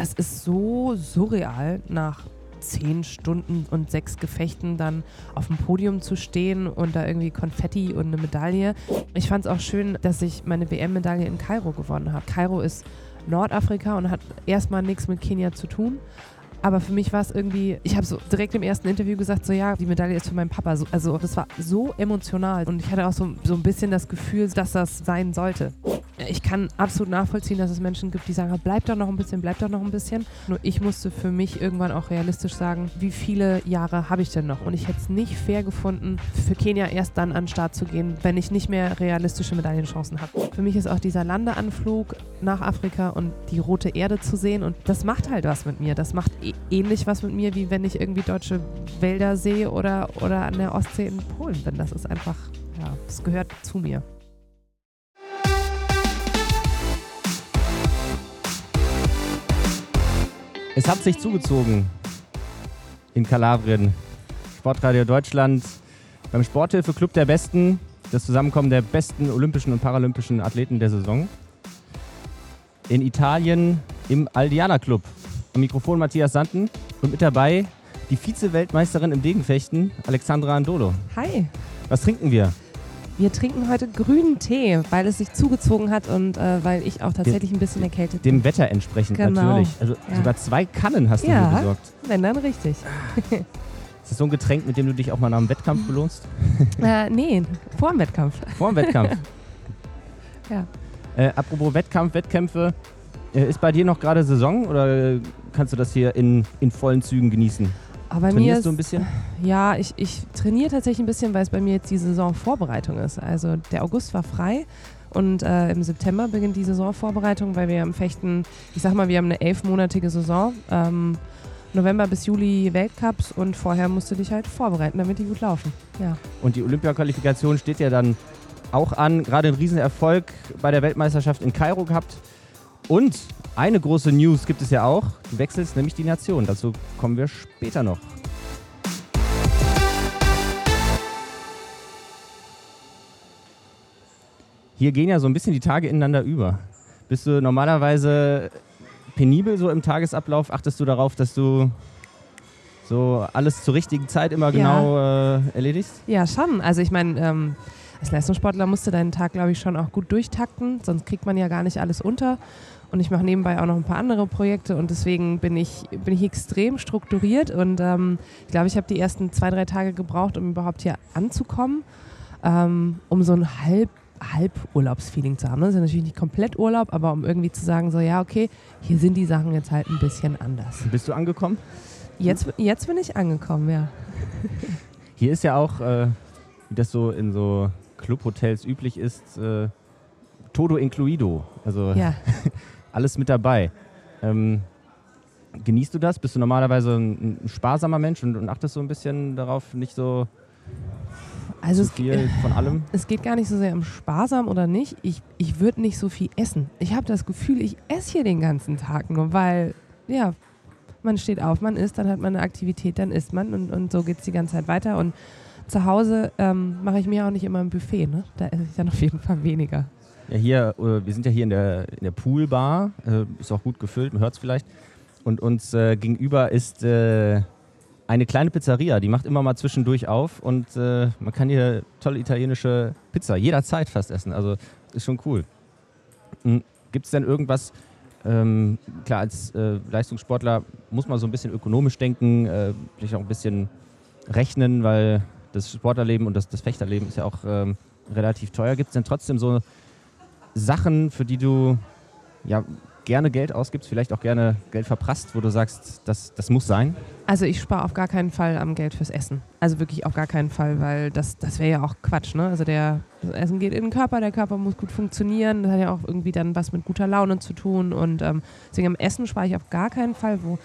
das ist so surreal nach zehn Stunden und sechs Gefechten dann auf dem Podium zu stehen und da irgendwie Konfetti und eine Medaille. Ich fand es auch schön, dass ich meine WM-Medaille in Kairo gewonnen habe. Kairo ist Nordafrika und hat erstmal nichts mit Kenia zu tun. Aber für mich war es irgendwie, ich habe so direkt im ersten Interview gesagt, so ja, die Medaille ist für meinen Papa. Also das war so emotional und ich hatte auch so, so ein bisschen das Gefühl, dass das sein sollte ich kann absolut nachvollziehen, dass es Menschen gibt, die sagen, bleib doch noch ein bisschen, bleib doch noch ein bisschen. Nur ich musste für mich irgendwann auch realistisch sagen, wie viele Jahre habe ich denn noch? Und ich hätte es nicht fair gefunden, für Kenia erst dann an den Start zu gehen, wenn ich nicht mehr realistische Medaillenchancen habe. Für mich ist auch dieser Landeanflug nach Afrika und die rote Erde zu sehen und das macht halt was mit mir. Das macht e ähnlich was mit mir, wie wenn ich irgendwie deutsche Wälder sehe oder, oder an der Ostsee in Polen bin. Das ist einfach, ja, das gehört zu mir. Es hat sich zugezogen in Kalabrien. Sportradio Deutschland beim Sporthilfe-Club der Besten. Das Zusammenkommen der besten olympischen und paralympischen Athleten der Saison. In Italien im Aldiana Club. Am Mikrofon Matthias Sanden und mit dabei die Vize-Weltmeisterin im Degenfechten, Alexandra Andolo. Hi. Was trinken wir? Wir trinken heute grünen Tee, weil es sich zugezogen hat und äh, weil ich auch tatsächlich ein bisschen erkältet bin. Dem Wetter entsprechend genau. natürlich. Also ja. sogar zwei Kannen hast du ja, mir besorgt. wenn dann richtig. Ist das so ein Getränk, mit dem du dich auch mal nach dem Wettkampf belohnst? Äh, nee, vor dem Wettkampf. Vor dem Wettkampf. ja. Äh, apropos Wettkampf, Wettkämpfe. Äh, ist bei dir noch gerade Saison oder kannst du das hier in, in vollen Zügen genießen? Aber Trainierst mir ist, du ein bisschen? Ja, ich, ich trainiere tatsächlich ein bisschen, weil es bei mir jetzt die Saisonvorbereitung ist. Also der August war frei und äh, im September beginnt die Saisonvorbereitung, weil wir im Fechten, ich sag mal, wir haben eine elfmonatige Saison. Ähm, November bis Juli Weltcups und vorher musst du dich halt vorbereiten, damit die gut laufen. Ja. Und die Olympiaqualifikation steht ja dann auch an. Gerade ein Riesenerfolg bei der Weltmeisterschaft in Kairo gehabt. Und eine große News gibt es ja auch. Du wechselst nämlich die Nation. Dazu kommen wir später noch. Hier gehen ja so ein bisschen die Tage ineinander über. Bist du normalerweise penibel so im Tagesablauf? Achtest du darauf, dass du so alles zur richtigen Zeit immer genau ja. äh, erledigst? Ja, schon. Also ich meine, ähm, als Leistungssportler musst du deinen Tag, glaube ich, schon auch gut durchtakten, sonst kriegt man ja gar nicht alles unter. Und ich mache nebenbei auch noch ein paar andere Projekte und deswegen bin ich, bin ich extrem strukturiert und ähm, ich glaube, ich habe die ersten zwei, drei Tage gebraucht, um überhaupt hier anzukommen, ähm, um so ein halb Halburlaubsfeeling zu haben. Das ist natürlich nicht komplett Urlaub, aber um irgendwie zu sagen, so ja, okay, hier sind die Sachen jetzt halt ein bisschen anders. Bist du angekommen? Jetzt, jetzt bin ich angekommen, ja. Hier ist ja auch, äh, wie das so in so Clubhotels üblich ist, äh, todo incluido. Also ja. alles mit dabei. Ähm, genießt du das? Bist du normalerweise ein, ein sparsamer Mensch und, und, achtest so ein bisschen darauf, nicht so also zu viel es, von allem? Es geht gar nicht so sehr um sparsam oder nicht. Ich, ich würde nicht so viel essen. Ich habe das Gefühl, ich esse hier den ganzen Tag nur, weil, ja, man steht auf, man isst, dann hat man eine Aktivität, dann isst man und, und so geht es die ganze Zeit weiter. Und zu Hause ähm, mache ich mir auch nicht immer ein Buffet. Ne? Da esse ich dann auf jeden Fall weniger. Ja, hier, äh, wir sind ja hier in der, in der Poolbar, äh, ist auch gut gefüllt, man hört es vielleicht. Und uns äh, gegenüber ist äh, eine kleine Pizzeria, die macht immer mal zwischendurch auf und äh, man kann hier tolle italienische Pizza jederzeit fast essen. Also ist schon cool. Hm, Gibt es denn irgendwas, ähm, klar, als äh, Leistungssportler muss man so ein bisschen ökonomisch denken, vielleicht auch ein bisschen rechnen, weil das Sportlerleben und das, das Fechterleben ist ja auch ähm, relativ teuer. Gibt es denn trotzdem so Sachen, für die du ja, gerne Geld ausgibst, vielleicht auch gerne Geld verprasst, wo du sagst, das, das muss sein? Also ich spare auf gar keinen Fall am Geld fürs Essen. Also wirklich auf gar keinen Fall, weil das, das wäre ja auch Quatsch. Ne? Also der, das Essen geht in den Körper, der Körper muss gut funktionieren, das hat ja auch irgendwie dann was mit guter Laune zu tun und ähm, deswegen am Essen spare ich auf gar keinen Fall, wo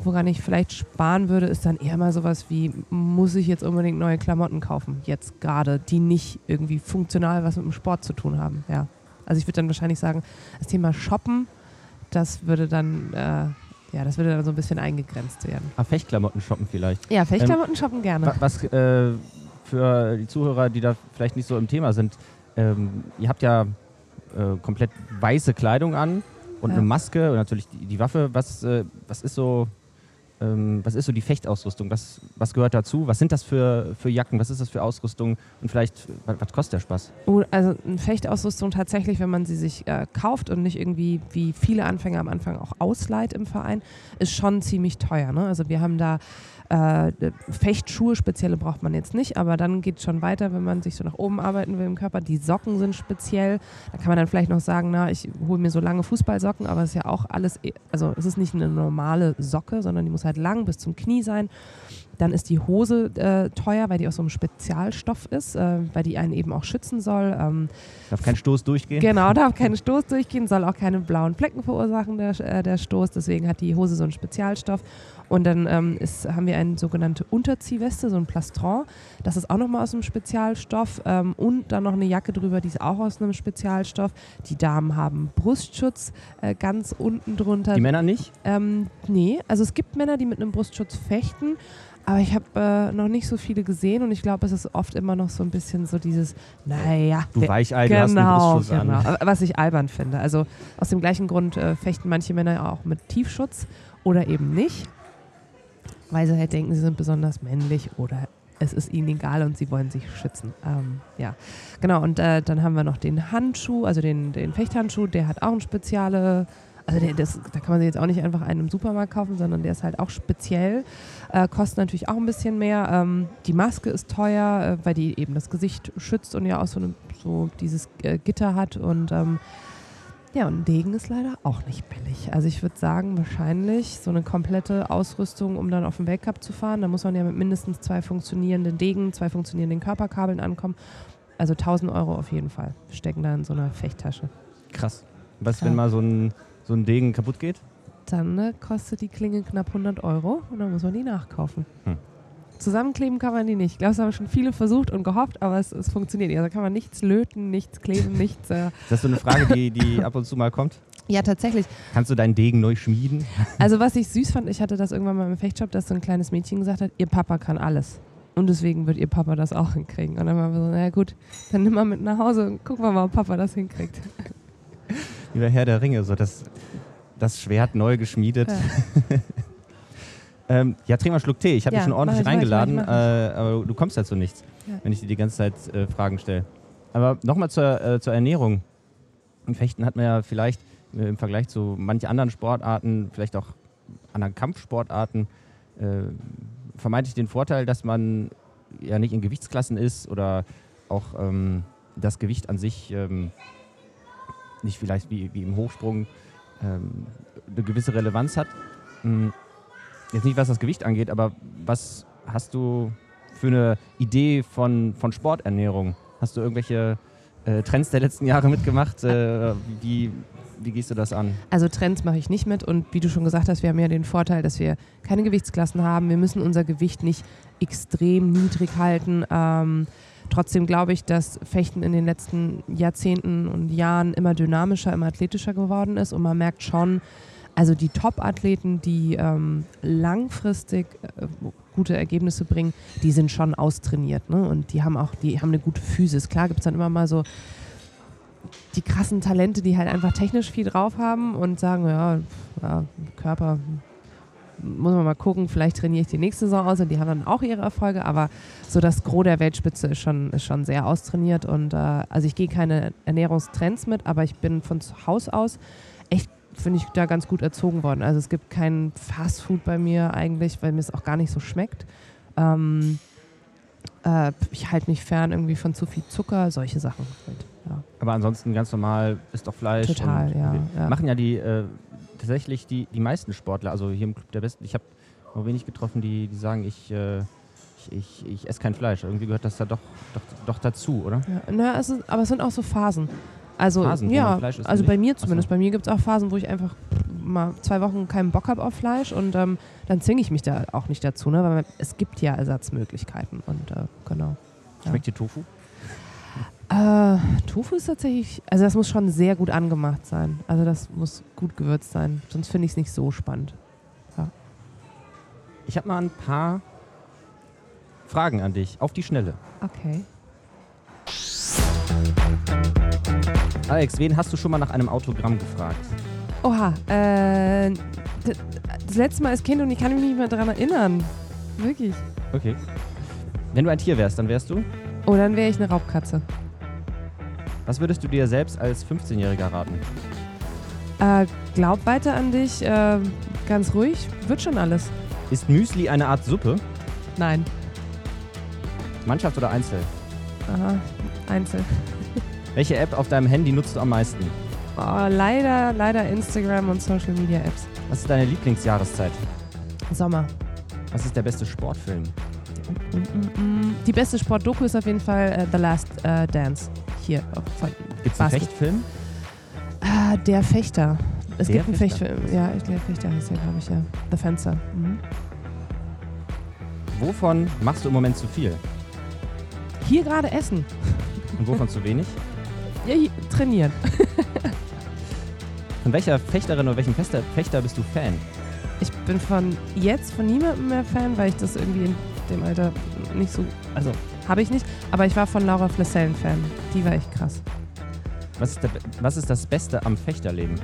Woran ich vielleicht sparen würde, ist dann eher mal sowas wie, muss ich jetzt unbedingt neue Klamotten kaufen, jetzt gerade, die nicht irgendwie funktional was mit dem Sport zu tun haben. Ja. Also ich würde dann wahrscheinlich sagen, das Thema Shoppen, das würde dann, äh, ja, das würde dann so ein bisschen eingegrenzt werden. Ah, Fechtklamotten shoppen vielleicht. Ja, Fechtklamotten ähm, shoppen gerne. Was äh, für die Zuhörer, die da vielleicht nicht so im Thema sind, ähm, ihr habt ja äh, komplett weiße Kleidung an und Ja. eine Maske und natürlich die, die Waffe. Was, äh, was ist so ähm, was ist so die Fechtausrüstung? Was, was gehört dazu? Was sind das für, für Jacken? Was ist das für Ausrüstung? Und vielleicht, was, was kostet der Spaß? Oh, also eine Fechtausrüstung tatsächlich, wenn man sie sich äh, kauft und nicht irgendwie wie viele Anfänger am Anfang auch ausleiht im Verein, ist schon ziemlich teuer. Ne? Also wir haben da äh, Fechtschuhe, spezielle braucht man jetzt nicht, aber dann geht es schon weiter, wenn man sich so nach oben arbeiten will im Körper. Die Socken sind speziell. Da kann man dann vielleicht noch sagen, na, ich hole mir so lange Fußballsocken, aber es ist ja auch alles, eh- also es ist nicht eine normale Socke, sondern die muss halt lang bis zum Knie sein. Dann ist die Hose äh, teuer, weil die aus so einem Spezialstoff ist, äh, weil die einen eben auch schützen soll. Ähm, Darf kein Stoß durchgehen? Genau, darf kein Stoß durchgehen, soll auch keine blauen Flecken verursachen, der, äh, der Stoß. Deswegen hat die Hose so einen Spezialstoff. Und dann ähm, ist, haben wir eine sogenannte Unterziehweste, so ein Plastron. Das ist auch nochmal aus einem Spezialstoff. Ähm, und dann noch eine Jacke drüber, die ist auch aus einem Spezialstoff. Die Damen haben Brustschutz äh, ganz unten drunter. Die Männer nicht? Ähm, nee, also es gibt Männer, die mit einem Brustschutz fechten, aber ich habe äh, noch nicht so viele gesehen und ich glaube, es ist oft immer noch so ein bisschen so dieses, naja. Du Weichei, du hast einen genau, genau. Was ich albern finde. Also aus dem gleichen Grund äh, fechten manche Männer auch mit Tiefschutz oder eben nicht, weil sie halt denken, sie sind besonders männlich oder es ist ihnen egal und sie wollen sich schützen. Ähm, ja, genau. Und äh, dann haben wir noch den Handschuh, also den, den Fechthandschuh, der hat auch eine spezielle, also der, das, da kann man sich jetzt auch nicht einfach einen im Supermarkt kaufen, sondern der ist halt auch speziell, äh, kostet natürlich auch ein bisschen mehr. Ähm, die Maske ist teuer, äh, weil die eben das Gesicht schützt und ja auch so, eine, so dieses äh, Gitter hat und ähm, ja, und ein Degen ist leider auch nicht billig. Also ich würde sagen, wahrscheinlich so eine komplette Ausrüstung, um dann auf den Weltcup zu fahren. Da muss man ja mit mindestens zwei funktionierenden Degen, zwei funktionierenden Körperkabeln ankommen. Also 1000 Euro auf jeden Fall stecken da in so einer Fechttasche. Krass. Was, Ja. wenn mal so ein, so ein Degen kaputt geht? Dann ne, kostet die Klinge knapp 100 Euro und dann muss man die nachkaufen. Hm. Zusammenkleben kann man die nicht. Ich glaube, es haben schon viele versucht und gehofft, aber es, es funktioniert nicht. Also kann man nichts löten, nichts kleben, nichts. Äh Ist das so eine Frage, die, die ab und zu mal kommt? ja, tatsächlich. Kannst du deinen Degen neu schmieden? Also was ich süß fand, ich hatte das irgendwann mal im Fechtshop, dass so ein kleines Mädchen gesagt hat, ihr Papa kann alles. Und deswegen wird ihr Papa das auch hinkriegen. Und dann waren wir so, naja gut, dann nimm mal mit nach Hause und gucken wir mal, ob Papa das hinkriegt. Wie bei Herr der Ringe, so das, das Schwert neu geschmiedet. Ja. ähm, ja, trink mal einen Schluck Tee. Ich habe Ja, dich schon ordentlich ich, ich, reingeladen, ich, mach äh, aber du kommst dazu nichts, Ja. wenn ich dir die ganze Zeit äh, Fragen stelle. Aber nochmal zur, äh, zur Ernährung. Im Fechten hat man ja vielleicht äh, im Vergleich zu manchen anderen Sportarten, vielleicht auch anderen Kampfsportarten, äh, vermeintlich den Vorteil, dass man ja nicht in Gewichtsklassen ist oder auch ähm, das Gewicht an sich ähm, nicht vielleicht wie, wie im Hochsprung ähm, eine gewisse Relevanz hat. Hm, Jetzt nicht, was das Gewicht angeht, aber was hast du für eine Idee von, von Sporternährung? Hast du irgendwelche äh, Trends der letzten Jahre mitgemacht? Äh, wie, wie gehst du das an? Also Trends mache ich nicht mit und wie du schon gesagt hast, wir haben ja den Vorteil, dass wir keine Gewichtsklassen haben. Wir müssen unser Gewicht nicht extrem niedrig halten. Ähm, trotzdem glaube ich, dass Fechten in den letzten Jahrzehnten und Jahren immer dynamischer, immer athletischer geworden ist und man merkt schon, also die Top-Athleten, die ähm, langfristig äh, gute Ergebnisse bringen, die sind schon austrainiert, ne? Und die haben auch, die haben eine gute Physis. Klar gibt es dann immer mal so die krassen Talente, die halt einfach technisch viel drauf haben und sagen, ja, ja Körper muss man mal gucken, vielleicht trainiere ich die nächste Saison aus und die haben dann auch ihre Erfolge, aber so das Gros der Weltspitze ist schon, ist schon sehr austrainiert und äh, also ich gehe keine Ernährungstrends mit, aber ich bin von zu Haus aus echt, finde ich, da ganz gut erzogen worden. Also es gibt kein Fastfood bei mir eigentlich, weil mir es auch gar nicht so schmeckt. Ähm, äh, ich halte mich fern irgendwie von zu viel Zucker, solche Sachen. Halt, ja. Aber ansonsten ganz normal, ist doch Fleisch. Total, ja, ja. Machen ja die äh, tatsächlich die, die meisten Sportler, also hier im Club der Besten, ich habe noch wenig getroffen, die, die sagen, ich, äh, ich, ich, ich esse kein Fleisch. Irgendwie gehört das da doch, doch, doch dazu, oder? Ja, na, es ist, aber es sind auch so Phasen. Also, Phasen, ja, isst also bei mir zumindest. Bei mir gibt es auch Phasen, wo ich einfach mal zwei Wochen keinen Bock habe auf Fleisch und ähm, dann zwinge ich mich da auch nicht dazu, ne? weil es gibt ja Ersatzmöglichkeiten und äh, genau. Ja. Schmeckt dir Tofu? Äh, Tofu ist tatsächlich, also das muss schon sehr gut angemacht sein. Also das muss gut gewürzt sein, sonst finde ich es nicht so spannend. Ich habe mal ein paar Fragen an dich, auf die Schnelle. Okay. Alex, wen hast du schon mal nach einem Autogramm gefragt? Oha, äh, das letzte Mal als Kind und ich kann mich nicht mehr daran erinnern. Wirklich. Okay. Wenn du ein Tier wärst, dann wärst du? Oh, dann wäre ich eine Raubkatze. Was würdest du dir selbst als 15-Jähriger raten? Äh, glaub weiter an dich, äh, ganz ruhig, wird schon alles. Ist Müsli eine Art Suppe? Nein. Mannschaft oder Einzel? Aha, Einzel. Welche App auf deinem Handy nutzt du am meisten? Oh, leider, leider Instagram und Social Media Apps. Was ist deine Lieblingsjahreszeit? Sommer. Was ist der beste Sportfilm? Die beste Sportdoku ist auf jeden Fall äh, The Last äh, Dance. Hier. Von, Gibt es einen Fechtfilm? Ah, der Fechter. Es Der gibt einen Fechter? Fechtfilm. Ja, ich der Fechter heißt der, glaube ich, ja. The Fencer. Mhm. Wovon machst du im Moment zu viel? Hier gerade essen. Und wovon zu wenig? Ja, hier, trainieren. Von welcher Fechterin oder welchem Fechter, Fechter bist du Fan? Ich bin von jetzt von niemandem mehr Fan, weil ich das irgendwie in dem Alter nicht so. Also, habe ich nicht. Aber ich war von Laura Flessellen Fan. Die war echt krass. Was ist, der, was ist das Beste am Fechterleben?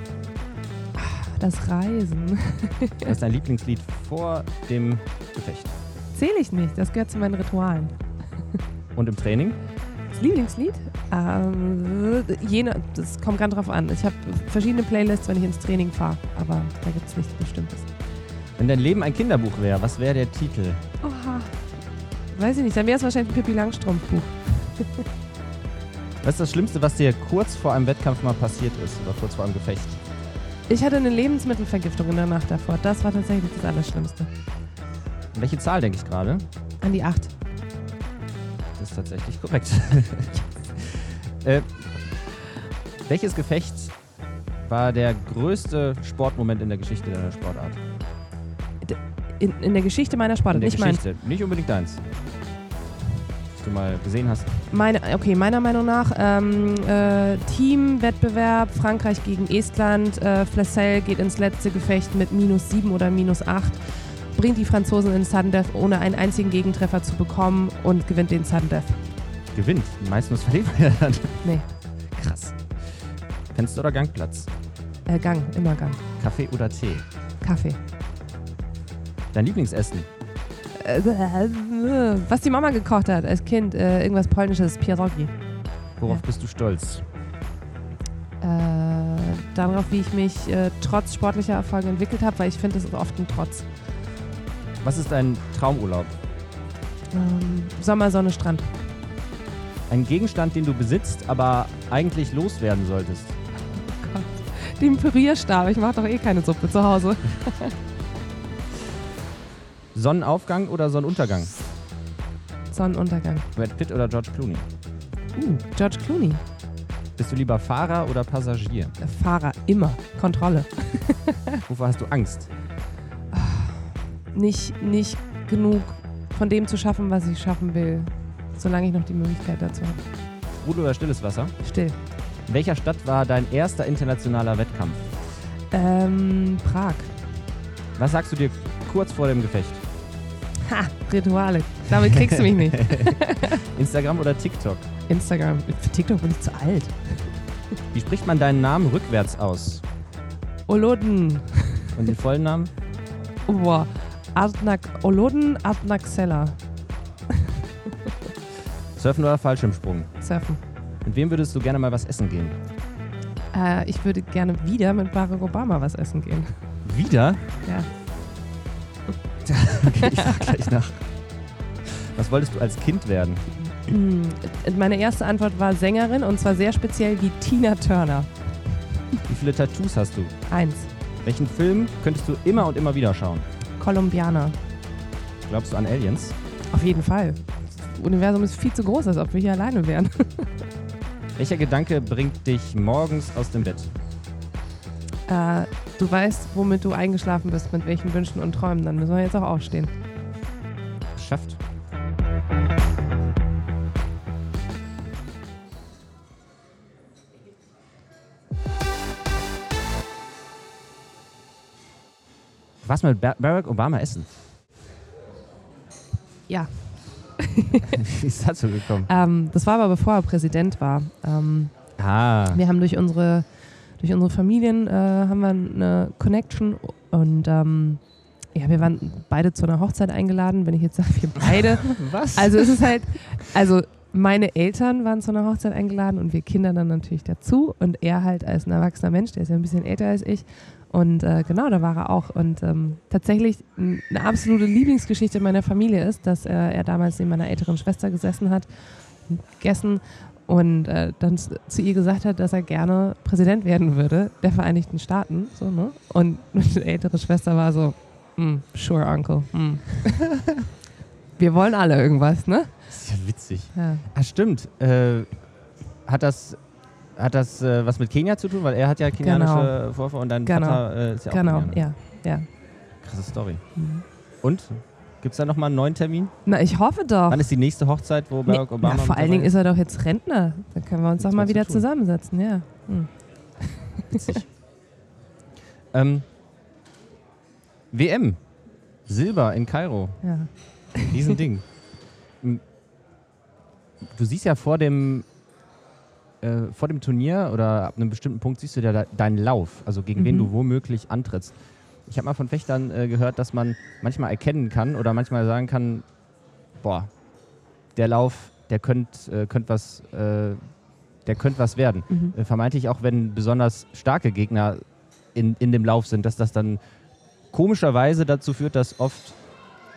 Das Reisen. Was ist dein Lieblingslied vor dem Gefecht? Zähle ich nicht. Das gehört zu meinen Ritualen. Und im Training? Das Lieblingslied? Ähm, jene, das kommt ganz drauf an. Ich habe verschiedene Playlists, wenn ich ins Training fahre. Aber da gibt es nichts Bestimmtes. Wenn dein Leben ein Kinderbuch wäre, was wäre der Titel? Oha. Weiß ich nicht. Dann wäre es wahrscheinlich ein Pippi Langstrumpf-Buch. Was ist das Schlimmste, was dir kurz vor einem Wettkampf mal passiert ist oder kurz vor einem Gefecht? Ich hatte eine Lebensmittelvergiftung in der Nacht davor. Das war tatsächlich das Allerschlimmste. An welche Zahl denke ich gerade? An die 8. Das ist tatsächlich korrekt. äh, welches Gefecht war der größte Sportmoment in der Geschichte deiner Sportart? In, in der Geschichte meiner Sportart, in der nicht mein. Geschichte, nicht unbedingt deins. Was du mal gesehen hast. Meine, okay, meiner Meinung nach ähm, äh, Teamwettbewerb Frankreich gegen Estland. Äh, Flessel geht ins letzte Gefecht mit minus 7 oder minus 8, bringt die Franzosen in Sudden Death, ohne einen einzigen Gegentreffer zu bekommen und gewinnt den Sudden Death. Gewinnt. Meistens verliert man ja dann. Nee, Krass. Fenster oder Gangplatz? äh, Gang, immer Gang. Kaffee oder Tee? Kaffee. Dein Lieblingsessen? Äh, was die Mama gekocht hat als Kind, äh, irgendwas polnisches, Pierogi. Worauf Ja. bist du stolz? Äh, darauf, wie ich mich äh, trotz sportlicher Erfolge entwickelt habe, weil ich finde, das ist oft ein Trotz. Was ist dein Traumurlaub? Ähm, Sommer, Sonne, Strand. Ein Gegenstand, den du besitzt, aber eigentlich loswerden solltest. Oh Gott. Den Pürierstab. Ich mache doch eh keine Suppe zu Hause. Sonnenaufgang oder Sonnenuntergang? Sonnenuntergang. Brad Pitt oder George Clooney? Uh, George Clooney. Bist du lieber Fahrer oder Passagier? Der Fahrer. Immer. Kontrolle. Wovor hast du Angst? Nicht, nicht genug von dem zu schaffen, was ich schaffen will. Solange ich noch die Möglichkeit dazu habe. Sprudel oder stilles Wasser? Still. In welcher Stadt war dein erster internationaler Wettkampf? Ähm, Prag. Was sagst du dir kurz vor dem Gefecht? Ha, Rituale. Damit kriegst du mich nicht. Instagram oder TikTok? Instagram. Für TikTok bin ich zu alt. Wie spricht man deinen Namen rückwärts aus? Oloden. Und den vollen Namen? Boah. Adnak Oloden Adnaxella. Surfen oder Fallschirmsprung? Surfen. Mit wem würdest du gerne mal was essen gehen? Äh, ich würde gerne wieder mit Barack Obama was essen gehen. Wieder? Ja. okay, ich frag gleich nach. Was wolltest du als Kind werden? Hm, Meine erste Antwort war Sängerin und zwar sehr speziell wie Tina Turner. Wie viele Tattoos hast du? Eins. Welchen Film könntest du immer und immer wieder schauen? Kolumbianer. Glaubst du an Aliens? Auf jeden Fall. Das Universum ist viel zu groß, als ob wir hier alleine wären. Welcher Gedanke bringt dich morgens aus dem Bett? Äh, du weißt, womit du eingeschlafen bist, mit welchen Wünschen und Träumen. Dann müssen wir jetzt auch aufstehen. Schafft. Mal mit Bar- Barack Obama essen. Ja. Wie ist dazu gekommen? Ähm, das war aber bevor er Präsident war. Ähm, Ah, wir haben durch unsere, durch unsere Familien äh, haben wir eine Connection und ähm, ja, wir waren beide zu einer Hochzeit eingeladen. Wenn ich jetzt sage, wir beide. Was? Also es ist halt, also meine Eltern waren zu einer Hochzeit eingeladen und wir Kinder dann natürlich dazu und er halt als ein erwachsener Mensch, der ist ja ein bisschen älter als ich. Und äh, genau, da war er auch. Und ähm, tatsächlich eine absolute Lieblingsgeschichte meiner Familie ist, dass äh, er damals neben meiner älteren Schwester gesessen hat, gegessen und äh, dann zu ihr gesagt hat, dass er gerne Präsident werden würde der Vereinigten Staaten. So, ne? Und meine ältere Schwester war so, mm, sure, Uncle. Mm. Wir wollen alle irgendwas, ne? Das ist ja witzig. Ja. Ah, stimmt. Äh, hat das, hat das äh, was mit Kenia zu tun? Weil er hat ja kenianische Vorfahren und dein Genau. Vater äh, ist ja auch Genau, Kenianer. ja, ja. Krasse Story. Mhm. Und? Gibt es da nochmal einen neuen Termin? Na, ich hoffe doch. Wann ist die nächste Hochzeit, wo Nee, Barack Obama na, vor allen Dingen ist er doch jetzt Rentner. Dann können wir uns doch mal wieder tun. zusammensetzen, ja. Hm. Witzig. ähm, WM. Silber in Kairo. ja. Riesending. Du siehst ja vor dem, äh, vor dem Turnier oder ab einem bestimmten Punkt siehst du ja de deinen Lauf, also gegen wen Mhm. du womöglich antrittst. Ich habe mal von Fechtern äh, gehört, dass man manchmal erkennen kann oder manchmal sagen kann, boah, der Lauf, der könnte äh, könnt was, äh, der könnte was werden. Mhm. Äh, vermeintlich auch, wenn besonders starke Gegner in, in dem Lauf sind, dass das dann komischerweise dazu führt, dass oft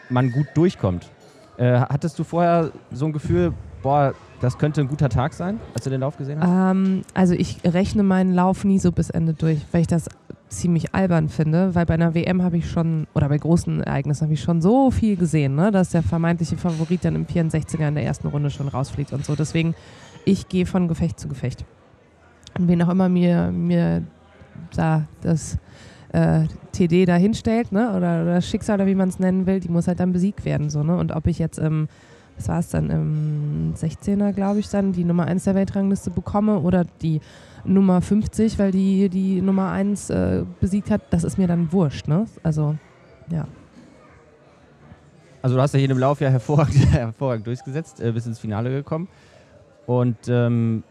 man gut durchkommt. Äh, hattest du vorher so ein Gefühl, boah, das könnte ein guter Tag sein, als du den Lauf gesehen hast? Ähm, also ich rechne meinen Lauf nie so bis Ende durch, weil ich das ziemlich albern finde, weil bei einer WM habe ich schon, oder bei großen Ereignissen habe ich schon so viel gesehen, ne, dass der vermeintliche Favorit dann im 64er in der ersten Runde schon rausfliegt und so. Deswegen, ich gehe von Gefecht zu Gefecht. Und wen auch immer mir, mir da das äh, TD da hinstellt, ne, oder, das Schicksal oder wie man es nennen will, die muss halt dann besiegt werden, so, ne. Und ob ich jetzt im, was war es dann, im 16er, glaube ich, dann die Nummer 1 der Weltrangliste bekomme oder die Nummer 50, weil die die Nummer 1 äh, besiegt hat, das ist mir dann wurscht, ne? Also, ja. Also du hast ja hier im Lauf ja hervorragend, hervorragend durchgesetzt, äh, bis ins Finale gekommen. Und ähm,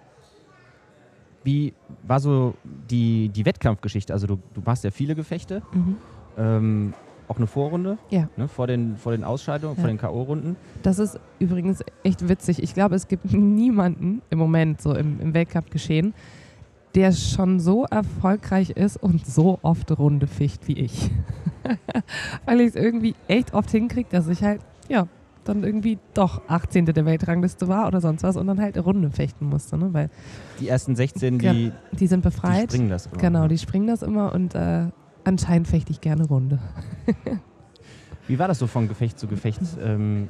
wie war so die, die Wettkampfgeschichte? Also du, du machst ja viele Gefechte, Mhm. ähm, auch eine Vorrunde Ja. ne, vor, den, vor den Ausscheidungen, Ja. vor den K.O.-Runden. Das ist übrigens echt witzig. Ich glaube, es gibt niemanden im Moment so im, im Weltcup-Geschehen, der schon so erfolgreich ist und so oft Runde ficht wie ich. Weil ich es irgendwie echt oft hinkriege, dass ich halt, ja, dann irgendwie doch 18. der Weltrangliste war oder sonst was und dann halt Runde fechten musste, ne? Weil Die ersten 16, Ja, die, die sind die befreit. springen das. immer. Genau, die springen das immer und äh, anscheinend fechte ich gerne Runde. Wie war das so von Gefecht zu Gefecht? Ähm,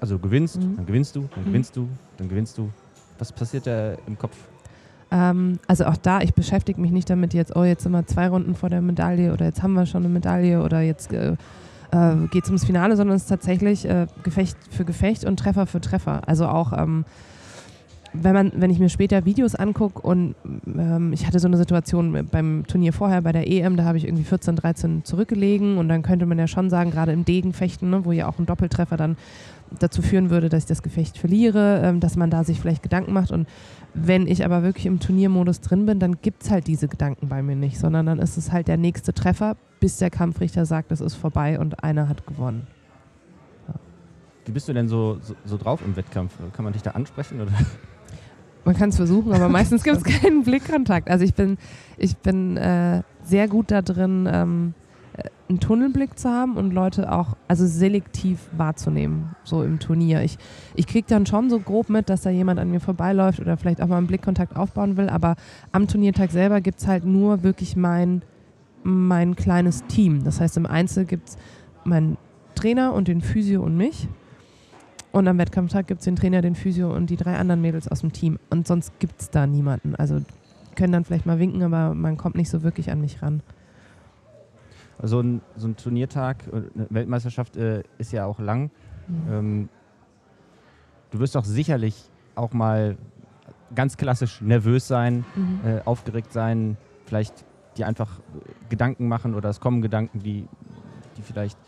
also gewinnst, Mhm. dann gewinnst du, dann Mhm. gewinnst du, dann gewinnst du. Was passiert da im Kopf? Ähm, also auch da, ich beschäftige mich nicht damit jetzt, oh, jetzt sind wir zwei Runden vor der Medaille oder jetzt haben wir schon eine Medaille oder jetzt äh, äh, geht es ums Finale, sondern es ist tatsächlich äh, Gefecht für Gefecht und Treffer für Treffer. Also auch ähm, wenn man, wenn ich mir später Videos angucke und ähm, ich hatte so eine Situation beim Turnier vorher bei der EM, da habe ich irgendwie 14, 13 zurückgelegen und dann könnte man ja schon sagen, gerade im Degenfechten, ne, wo ja auch ein Doppeltreffer dann dazu führen würde, dass ich das Gefecht verliere, ähm, dass man da sich vielleicht Gedanken macht und wenn ich aber wirklich im Turniermodus drin bin, dann gibt es halt diese Gedanken bei mir nicht, sondern dann ist es halt der nächste Treffer, bis der Kampfrichter sagt, es ist vorbei und einer hat gewonnen. Wie bist du denn so, so, so drauf im Wettkampf? Kann man dich da ansprechen? Oder? Man kann es versuchen, aber meistens gibt es keinen Blickkontakt. Also ich bin, ich bin äh, sehr gut da drin, ähm, äh, einen Tunnelblick zu haben und Leute auch also selektiv wahrzunehmen, so im Turnier. Ich, ich kriege dann schon so grob mit, dass da jemand an mir vorbeiläuft oder vielleicht auch mal einen Blickkontakt aufbauen will, aber am Turniertag selber gibt es halt nur wirklich mein, mein kleines Team. Das heißt, im Einzel gibt es meinen Trainer und den Physio und mich. Und am Wettkampftag gibt es den Trainer, den Physio und die drei anderen Mädels aus dem Team. Und sonst gibt es da niemanden. Also können dann vielleicht mal winken, aber man kommt nicht so wirklich an mich ran. So ein, so ein Turniertag, äh, eine Weltmeisterschaft äh, ist ja auch lang. Ähm, du wirst doch sicherlich auch mal ganz klassisch nervös sein, Mhm. äh, aufgeregt sein, vielleicht dir einfach Gedanken machen oder es kommen Gedanken, die, die, vielleicht,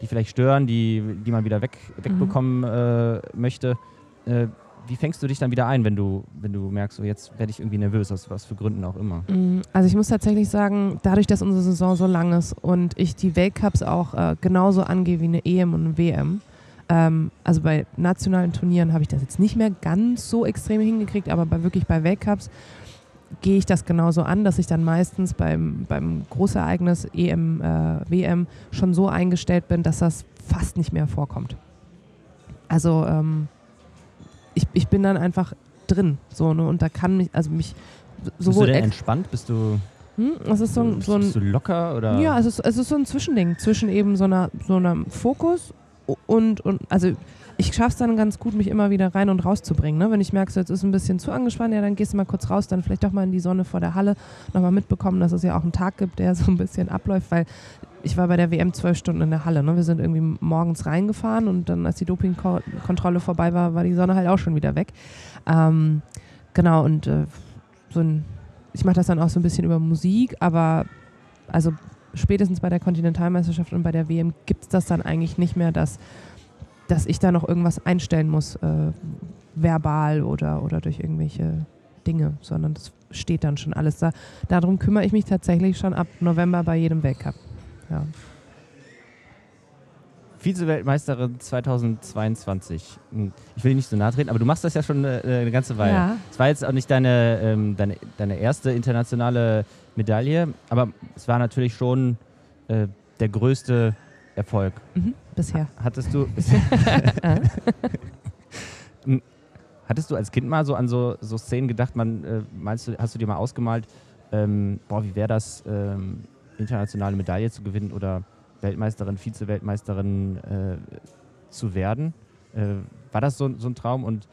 die vielleicht stören, die, die man wieder weg, wegbekommen äh, möchte. Äh, wie fängst du dich dann wieder ein, wenn du, wenn du merkst, so jetzt werde ich irgendwie nervös, aus was für Gründen auch immer? Mm, also ich muss tatsächlich sagen, dadurch, dass unsere Saison so lang ist und ich die Weltcups auch äh, genauso angehe wie eine EM und eine WM, ähm, also bei nationalen Turnieren habe ich das jetzt nicht mehr ganz so extrem hingekriegt, aber bei, wirklich bei Weltcups gehe ich das genauso an, dass ich dann meistens beim, beim Großereignis EM, äh, WM schon so eingestellt bin, dass das fast nicht mehr vorkommt. Also ähm, ich, ich bin dann einfach drin. So, ne? Und da kann mich, also mich sowohl. Bist du entspannt? Bist du. Hm? Es ist so ein, so ein, bist du locker oder? Ja, es ist, es ist so ein Zwischending zwischen eben so einer, so einem Fokus und, und also ich schaffe es dann ganz gut, mich immer wieder rein und rauszubringen. Ne? Wenn ich merke, so, jetzt ist ein bisschen zu angespannt, ja, dann gehst du mal kurz raus, dann vielleicht doch mal in die Sonne vor der Halle, nochmal mitbekommen, dass es ja auch einen Tag gibt, der so ein bisschen abläuft, weil ich war bei der WM zwölf Stunden in der Halle. Ne? Wir sind irgendwie morgens reingefahren und dann, als die Dopingkontrolle vorbei war, war die Sonne halt auch schon wieder weg. Ähm, genau, und äh, so ein, ich mache das dann auch so ein bisschen über Musik, aber also spätestens bei der Kontinentalmeisterschaft und bei der WM gibt es das dann eigentlich nicht mehr, dass, dass ich da noch irgendwas einstellen muss, äh, verbal oder, oder durch irgendwelche Dinge, sondern das steht dann schon alles da. Darum kümmere ich mich tatsächlich schon ab November bei jedem Weltcup. Ja. Vize-Weltmeisterin 2022. Hm, ich will nicht so nahe treten, aber du machst das ja schon eine, eine ganze Weile. Ja. Es war jetzt auch nicht deine, ähm, deine, deine erste internationale Medaille, aber es war natürlich schon äh, der größte Erfolg. Mhm, bisher. Hattest du. Hm, hattest du als Kind mal so an so, so Szenen gedacht, man, äh, meinst du, hast du dir mal ausgemalt, ähm, boah, wie wäre das, ähm, internationale Medaille zu gewinnen oder Weltmeisterin, Vize-Weltmeisterin äh, zu werden? Äh, war das so, so ein Traum und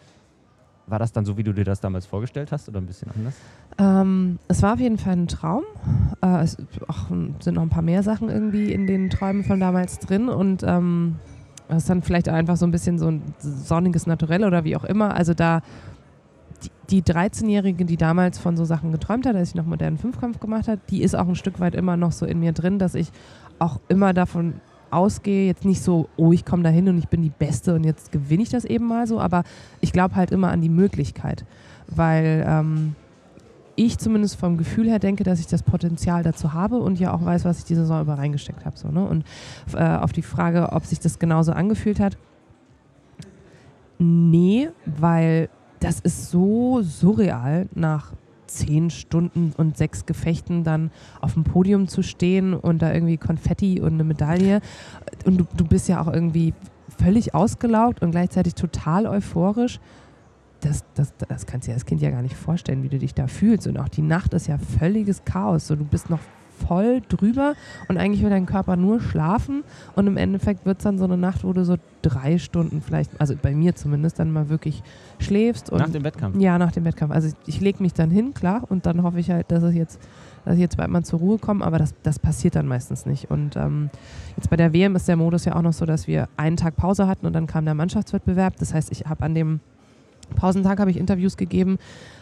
war das dann so, wie du dir das damals vorgestellt hast oder ein bisschen anders? Ähm, es war auf jeden Fall ein Traum. Äh, es ach, sind noch ein paar mehr Sachen irgendwie in den Träumen von damals drin und ähm, es ist dann vielleicht einfach so ein bisschen so ein sonniges Naturell oder wie auch immer. Also da die, die 13-Jährige, die damals von so Sachen geträumt hat, als ich noch modernen Fünfkampf gemacht habe, die ist auch ein Stück weit immer noch so in mir drin, dass ich auch immer davon ausgehe, jetzt nicht so, oh, ich komme da hin und ich bin die Beste und jetzt gewinne ich das eben mal so, aber ich glaube halt immer an die Möglichkeit, weil ähm, ich zumindest vom Gefühl her denke, dass ich das Potenzial dazu habe und ja auch weiß, was ich diese Saison über reingesteckt habe. So, ne? Und äh, auf die Frage, ob sich das genauso angefühlt hat, nee, weil das ist so surreal nach zehn Stunden und sechs Gefechten dann auf dem Podium zu stehen und da irgendwie Konfetti und eine Medaille. Und du, du bist ja auch irgendwie völlig ausgelaugt und gleichzeitig total euphorisch. Das, das, das kannst du dir als Kind ja gar nicht vorstellen, wie du dich da fühlst. Und auch die Nacht ist ja völliges Chaos. So, du bist noch voll drüber und eigentlich will dein Körper nur schlafen und im Endeffekt wird es dann so eine Nacht, wo du so drei Stunden vielleicht, also bei mir zumindest, dann mal wirklich schläfst. Nach dem Wettkampf? Ja, nach dem Wettkampf. Also ich, ich lege mich dann hin, klar, und dann hoffe ich halt, dass es jetzt dass ich jetzt bald mal zur Ruhe komme, aber das, das passiert dann meistens nicht. Und ähm, jetzt bei der WM ist der Modus ja auch noch so, dass wir einen Tag Pause hatten und dann kam der Mannschaftswettbewerb. Das heißt, ich habe an dem Pausentag habe ich Interviews gegeben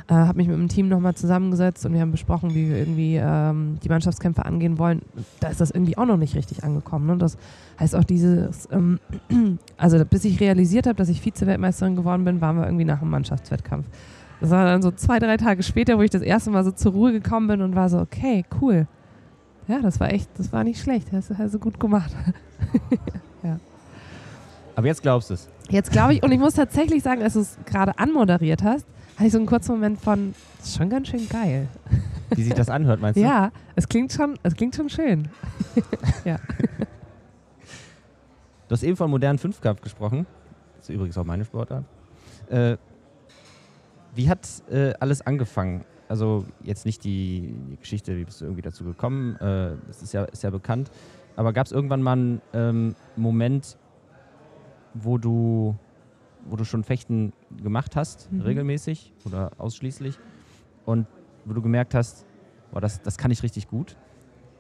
äh, habe mich mit dem Team nochmal zusammengesetzt und wir haben besprochen, wie wir irgendwie ähm, die Mannschaftskämpfe angehen wollen. Da ist das irgendwie auch noch nicht richtig angekommen. Ne? Das heißt auch dieses, ähm, also bis ich realisiert habe, dass ich Vize-Weltmeisterin geworden bin, waren wir irgendwie nach dem Mannschaftswettkampf. Das war dann so zwei, drei Tage später, wo ich das erste Mal so zur Ruhe gekommen bin und war so, okay, cool. Ja, das war echt, das war nicht schlecht. Das hast du gut gemacht. ja. Aber jetzt glaubst du es. Jetzt glaube ich, und ich muss tatsächlich sagen, als du es gerade anmoderiert hast, hatte ich so einen kurzen Moment von, das ist schon ganz schön geil. Wie sich das anhört, meinst du? Ja, es klingt schon, es klingt schon schön. ja. Du hast eben von modernen Fünfkampf gesprochen. Das ist übrigens auch meine Sportart. Äh, wie hat äh, alles angefangen? Also jetzt nicht die, die, Geschichte, wie bist du irgendwie dazu gekommen, äh, das ist ja, ist ja bekannt. Aber gab es irgendwann mal einen ähm, Moment, wo du wo du schon Fechten gemacht hast, mhm. regelmäßig oder ausschließlich, und wo du gemerkt hast, boah, das, das kann ich richtig gut.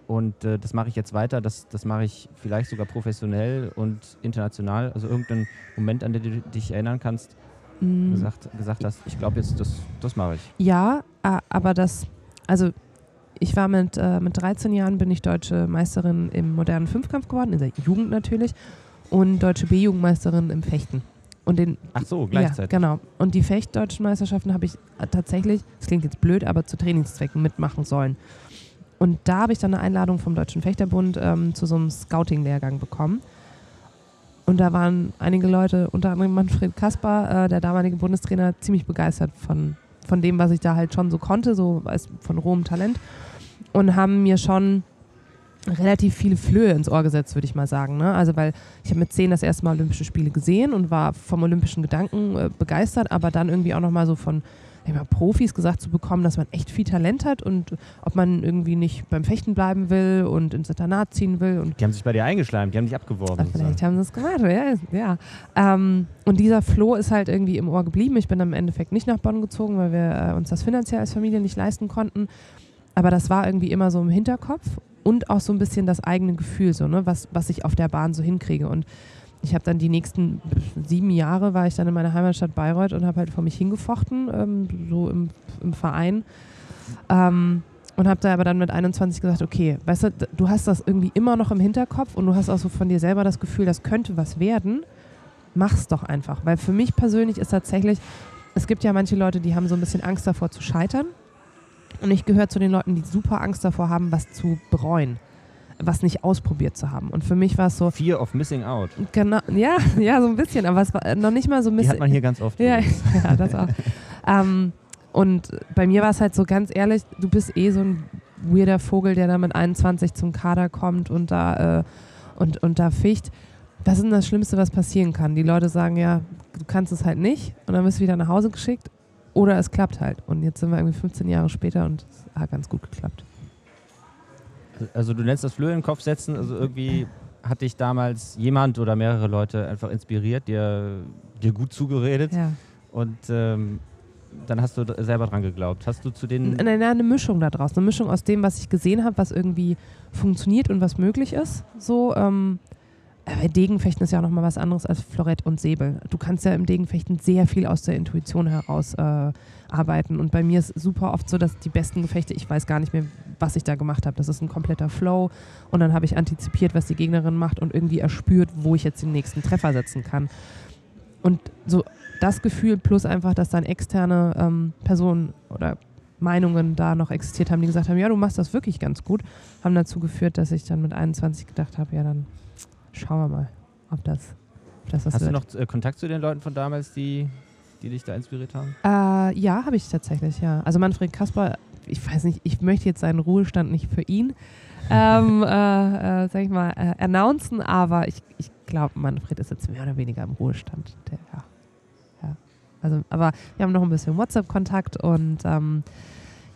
Und äh, das mache ich jetzt weiter, das, das mache ich vielleicht sogar professionell und international. Also irgendein Moment, an den du dich erinnern kannst, mhm. gesagt, gesagt hast, ich glaube jetzt, das, das mache ich. Ja, aber das, also ich war mit, äh, mit 13 Jahren, bin ich deutsche Meisterin im modernen Fünfkampf geworden, in der Jugend natürlich, und deutsche B-Jugendmeisterin im Fechten. Und den, Ach so, gleichzeitig. Ja, genau. Und die Fechtdeutschen Meisterschaften habe ich äh, tatsächlich, das klingt jetzt blöd, aber zu Trainingszwecken mitmachen sollen. Und da habe ich dann eine Einladung vom Deutschen Fechterbund ähm, zu so einem Scouting-Lehrgang bekommen. Und da waren einige Leute, unter anderem Manfred Kaspar, äh, der damalige Bundestrainer, ziemlich begeistert von, von dem, was ich da halt schon so konnte, so als von rohem Talent. Und haben mir schon relativ viele Flöhe ins Ohr gesetzt, würde ich mal sagen. Ne? Also weil ich habe mit zehn das erste Mal Olympische Spiele gesehen und war vom olympischen Gedanken äh, begeistert, aber dann irgendwie auch nochmal so von mal, Profis gesagt zu bekommen, dass man echt viel Talent hat und ob man irgendwie nicht beim Fechten bleiben will und ins Internat ziehen will. Und Die haben sich bei dir eingeschleimt, die haben dich abgeworben. Ach, vielleicht haben sie es gemacht, ja. ja. Ähm, und dieser Floh ist halt irgendwie im Ohr geblieben. Ich bin dann im Endeffekt nicht nach Bonn gezogen, weil wir äh, uns das finanziell als Familie nicht leisten konnten. Aber das war irgendwie immer so im Hinterkopf und auch so ein bisschen das eigene Gefühl, so, ne, was, was ich auf der Bahn so hinkriege. Und ich habe dann die nächsten sieben Jahre war ich dann in meiner Heimatstadt Bayreuth und habe halt vor mich hingefochten, ähm, so im, im Verein. Ähm, und habe da aber dann mit 21 gesagt, okay, weißt du, du hast das irgendwie immer noch im Hinterkopf und du hast auch so von dir selber das Gefühl, das könnte was werden. Mach's doch einfach. Weil für mich persönlich ist tatsächlich, es gibt ja manche Leute, die haben so ein bisschen Angst davor zu scheitern. Und ich gehöre zu den Leuten, die super Angst davor haben, was zu bereuen, was nicht ausprobiert zu haben. Und für mich war es so, Fear of Missing Out. genau, ja, ja, so ein bisschen, aber es war noch nicht mal so bisschen. hat man hier ganz oft. Ja, ja das auch. ähm, und bei mir war es halt so ganz ehrlich, du bist eh so ein weirder Vogel, der da mit 21 zum Kader kommt und da, äh, und, und da ficht. Was ist denn das Schlimmste, was passieren kann? Die Leute sagen ja, du kannst es halt nicht und dann wirst du wieder nach Hause geschickt oder es klappt halt. Und jetzt sind wir irgendwie 15 Jahre später und es hat ganz gut geklappt. Also du nennst das Flöhe in den Kopf setzen, also irgendwie hat dich damals jemand oder mehrere Leute einfach inspiriert, dir, dir gut zugeredet Ja. und ähm, dann hast du selber dran geglaubt. Hast du zu den... N- Eine, Mischung da draus. Eine Mischung aus dem, was ich gesehen habe, was irgendwie funktioniert und was möglich ist. So, ähm, äh, bei Degenfechten ist ja auch nochmal was anderes als Florett und Säbel. Du kannst ja im Degenfechten sehr viel aus der Intuition heraus äh, arbeiten. Und bei mir ist super oft so, dass die besten Gefechte, ich weiß gar nicht mehr, was ich da gemacht habe. Das ist ein kompletter Flow. Und dann habe ich antizipiert, was die Gegnerin macht und irgendwie erspürt, wo ich jetzt den nächsten Treffer setzen kann. Und so das Gefühl plus einfach, dass dann externe ähm, Personen oder Meinungen da noch existiert haben, die gesagt haben, ja, du machst das wirklich ganz gut, haben dazu geführt, dass ich dann mit 21 gedacht habe, ja, dann schauen wir mal, ob das, ob das was Hast du wird. noch äh, Kontakt zu den Leuten von damals, die, die dich da inspiriert haben? Äh, ja, habe ich tatsächlich, ja. Also Manfred Kasper, ich weiß nicht, ich möchte jetzt seinen Ruhestand nicht für ihn, ähm, äh, äh, sag ich mal, äh, announcen, aber ich, ich glaube, Manfred ist jetzt mehr oder weniger im Ruhestand. Der, ja. ja. Also, aber wir haben noch ein bisschen WhatsApp-Kontakt und ähm,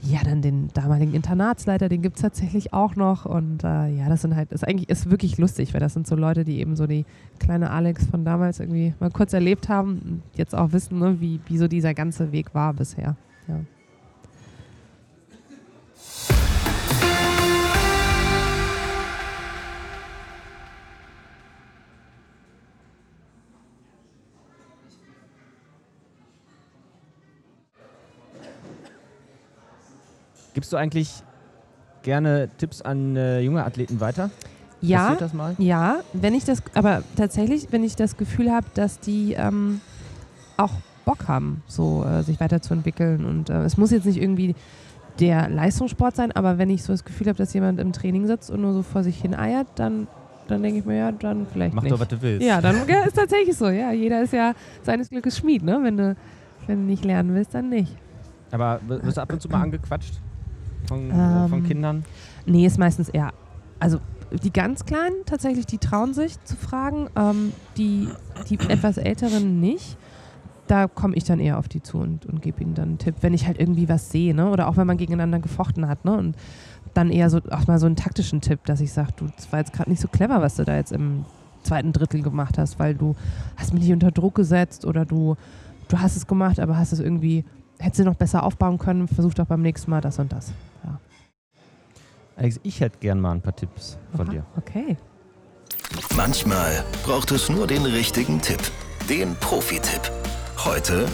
ja, dann den damaligen Internatsleiter, den gibt es tatsächlich auch noch. Und äh, ja, das sind halt, ist eigentlich ist wirklich lustig, weil das sind so Leute, die eben so die kleine Alex von damals irgendwie mal kurz erlebt haben und jetzt auch wissen, ne, wie, wie so dieser ganze Weg war bisher. Gibst du eigentlich gerne Tipps an äh, junge Athleten weiter? Ja, ja, wenn ich das, aber tatsächlich, wenn ich das Gefühl habe, dass die ähm, auch Bock haben, so äh, sich weiterzuentwickeln und äh, es muss jetzt nicht irgendwie der Leistungssport sein, aber wenn ich so das Gefühl habe, dass jemand im Training sitzt und nur so vor sich hin eiert, dann, dann denke ich mir, ja, dann vielleicht Mach nicht. doch, was du willst. Ja, dann ja, ist tatsächlich so. Ja, jeder ist ja seines Glückes Schmied, ne? Wenn du, wenn du nicht lernen willst, dann nicht. Aber wirst du ab und zu mal angequatscht von, Ähm, von Kindern? Nee, ist meistens eher. Also die ganz Kleinen tatsächlich, die trauen sich zu fragen. Ähm, die, die etwas Älteren nicht. Da komme ich dann eher auf die zu und, und gebe ihnen dann einen Tipp, wenn ich halt irgendwie was sehe, ne? Oder auch wenn man gegeneinander gefochten hat, ne? Und dann eher so auch mal so einen taktischen Tipp, dass ich sage, du, das war jetzt gerade nicht so clever, was du da jetzt im zweiten Drittel gemacht hast, weil du hast mich nicht unter Druck gesetzt oder du, du hast es gemacht, aber hast es irgendwie, hättest du noch besser aufbauen können, versuch doch beim nächsten Mal das und das. Ja. Alex, ich hätte gern mal ein paar Tipps von Aha, dir. Okay. Manchmal braucht es nur den richtigen Tipp. Den Profi-Tipp. Heute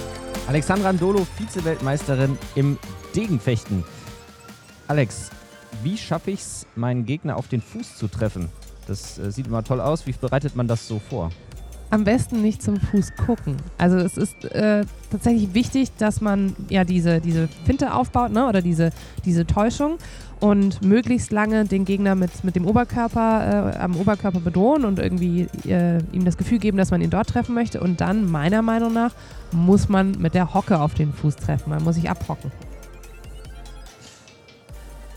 Alexandra Ndolo, Vize-Weltmeisterin im Degenfechten. Alex, wie schaffe ich es, meinen Gegner auf den Fuß zu treffen? Das äh, sieht immer toll aus. Wie bereitet man das so vor? Am besten nicht zum Fuß gucken. Also es ist äh, tatsächlich wichtig, dass man ja diese, diese Finte aufbaut, ne? oder diese, diese Täuschung und möglichst lange den Gegner mit, mit dem Oberkörper äh, am Oberkörper bedrohen und irgendwie äh, ihm das Gefühl geben, dass man ihn dort treffen möchte. Und dann, meiner Meinung nach, muss man mit der Hocke auf den Fuß treffen. Man muss sich abhocken.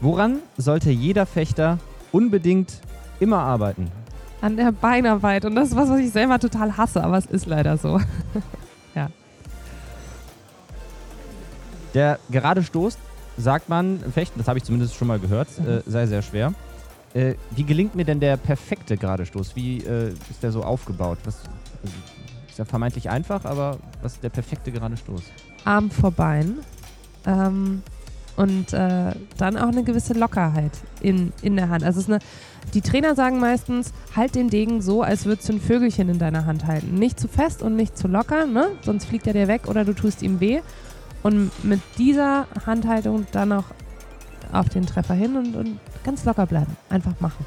Woran sollte jeder Fechter unbedingt immer arbeiten? An der Beinarbeit. Und das ist was, was ich selber total hasse, aber es ist leider so. ja. Der gerade Stoß, sagt man, Fechten, das habe ich zumindest schon mal gehört, Mhm. äh, sei sehr schwer. Äh, wie gelingt mir denn der perfekte gerade Stoß? Wie äh, ist der so aufgebaut? Was, also, ist ja vermeintlich einfach, aber was ist der perfekte gerade Stoß? Arm vor Bein. Ähm, und äh, dann auch eine gewisse Lockerheit in, in der Hand. Also es ist eine, die Trainer sagen meistens, halt den Degen so, als würdest du ein Vögelchen in deiner Hand halten. Nicht zu fest und nicht zu locker, ne? sonst fliegt er dir weg oder du tust ihm weh. Und mit dieser Handhaltung dann auch auf den Treffer hin und, und ganz locker bleiben. Einfach machen.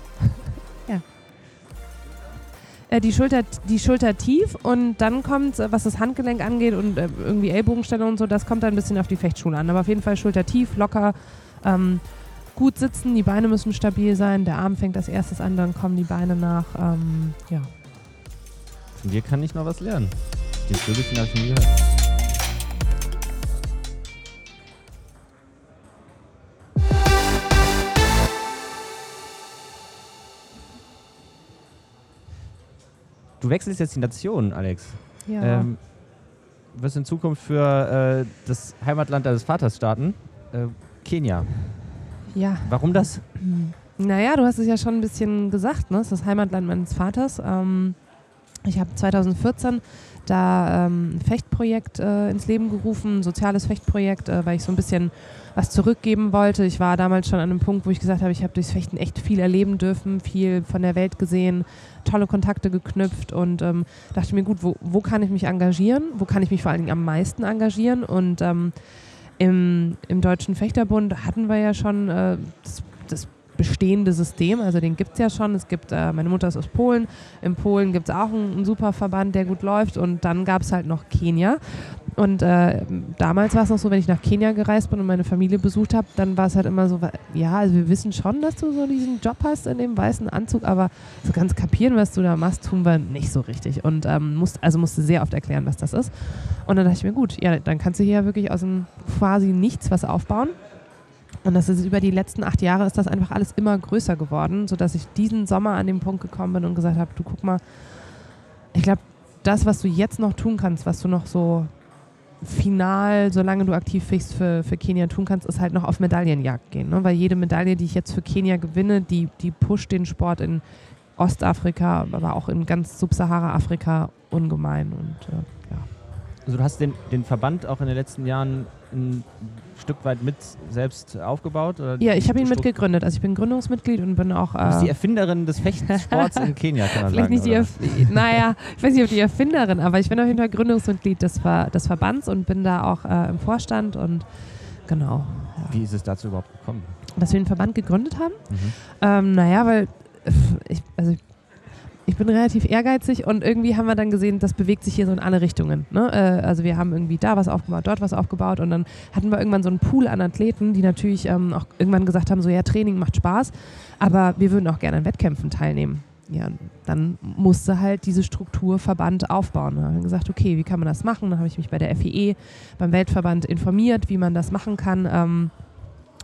Äh, die, Schulter, die Schulter tief und dann kommt, äh, was das Handgelenk angeht und äh, irgendwie Ellbogenstellung und so, das kommt dann ein bisschen auf die Fechtschule an. Aber auf jeden Fall Schulter tief, locker, ähm, gut sitzen, die Beine müssen stabil sein, der Arm fängt als erstes an, dann kommen die Beine nach. Ähm, ja. Von dir kann ich noch was lernen. Den Vögelchen habe ich nie gehört. Du wechselst jetzt die Nation, Alex. ja. Ähm, wirst in Zukunft für äh, das Heimatland deines Vaters starten. Äh, Kenia. ja. Warum das? Naja, du hast es ja schon ein bisschen gesagt, ne? Das ist das Heimatland meines Vaters. Ähm, ich habe 2014 da ähm, ein Fechtprojekt äh, ins Leben gerufen, ein soziales Fechtprojekt, äh, weil ich so ein bisschen was zurückgeben wollte. Ich war damals schon an einem Punkt, wo ich gesagt habe, ich habe durchs Fechten echt viel erleben dürfen, viel von der Welt gesehen, tolle Kontakte geknüpft und ähm, dachte mir, gut, wo, wo kann ich mich engagieren? Wo kann ich mich vor allen Dingen am meisten engagieren? Und ähm, im, im Deutschen Fechterbund hatten wir ja schon äh, das, bestehende System, also den gibt es ja schon. Es gibt, äh, meine Mutter ist aus Polen, in Polen gibt es auch einen, einen super Verband, der gut läuft und dann gab es halt noch Kenia. Und äh, damals war es noch so, wenn ich nach Kenia gereist bin und meine Familie besucht habe, dann war es halt immer so, ja, also wir wissen schon, dass du so diesen Job hast in dem weißen Anzug, aber so ganz kapieren, was du da machst, tun wir nicht so richtig. Und ähm, musst, also musste sehr oft erklären, was das ist. Und dann dachte ich mir, gut, ja, dann kannst du hier wirklich aus dem quasi nichts was aufbauen. Und das ist über die letzten acht Jahre ist das einfach alles immer größer geworden, sodass ich diesen Sommer an den Punkt gekommen bin und gesagt habe, du guck mal, ich glaube, das, was du jetzt noch tun kannst, was du noch so final, solange du aktiv bist für, für Kenia tun kannst, ist halt noch auf Medaillenjagd gehen. Ne? Weil jede Medaille, die ich jetzt für Kenia gewinne, die, die pusht den Sport in Ostafrika, aber auch in ganz Subsahara-Afrika ungemein. Und äh. Also du hast den, den Verband auch in den letzten Jahren ein Stück weit mit selbst aufgebaut? Ja, ich habe ihn mitgegründet. Also ich bin Gründungsmitglied und bin auch. Du bist die Äh, Erfinderin des Fechtsports in Kenia, kann man Vielleicht sagen. nicht die? Erf naja, ich weiß nicht, ob die Erfinderin, aber ich bin auf jeden Fall Gründungsmitglied des, Ver des Verbands und bin da auch äh, im Vorstand und genau. Ja. Wie ist es dazu überhaupt gekommen? Dass wir den Verband gegründet haben? Mhm. Ähm, naja, weil äh, ich, also ich bin relativ ehrgeizig und irgendwie haben wir dann gesehen, das bewegt sich hier so in alle Richtungen. Ne? Äh, also wir haben irgendwie da was aufgebaut, dort was aufgebaut und dann hatten wir irgendwann so einen Pool an Athleten, die natürlich ähm, auch irgendwann gesagt haben, so ja, Training macht Spaß, aber wir würden auch gerne an Wettkämpfen teilnehmen. Ja, dann musste halt diese Struktur Verband aufbauen. Dann haben wir gesagt, okay, wie kann man das machen? Dann habe ich mich bei der FIE, beim Weltverband informiert, wie man das machen kann. Ähm,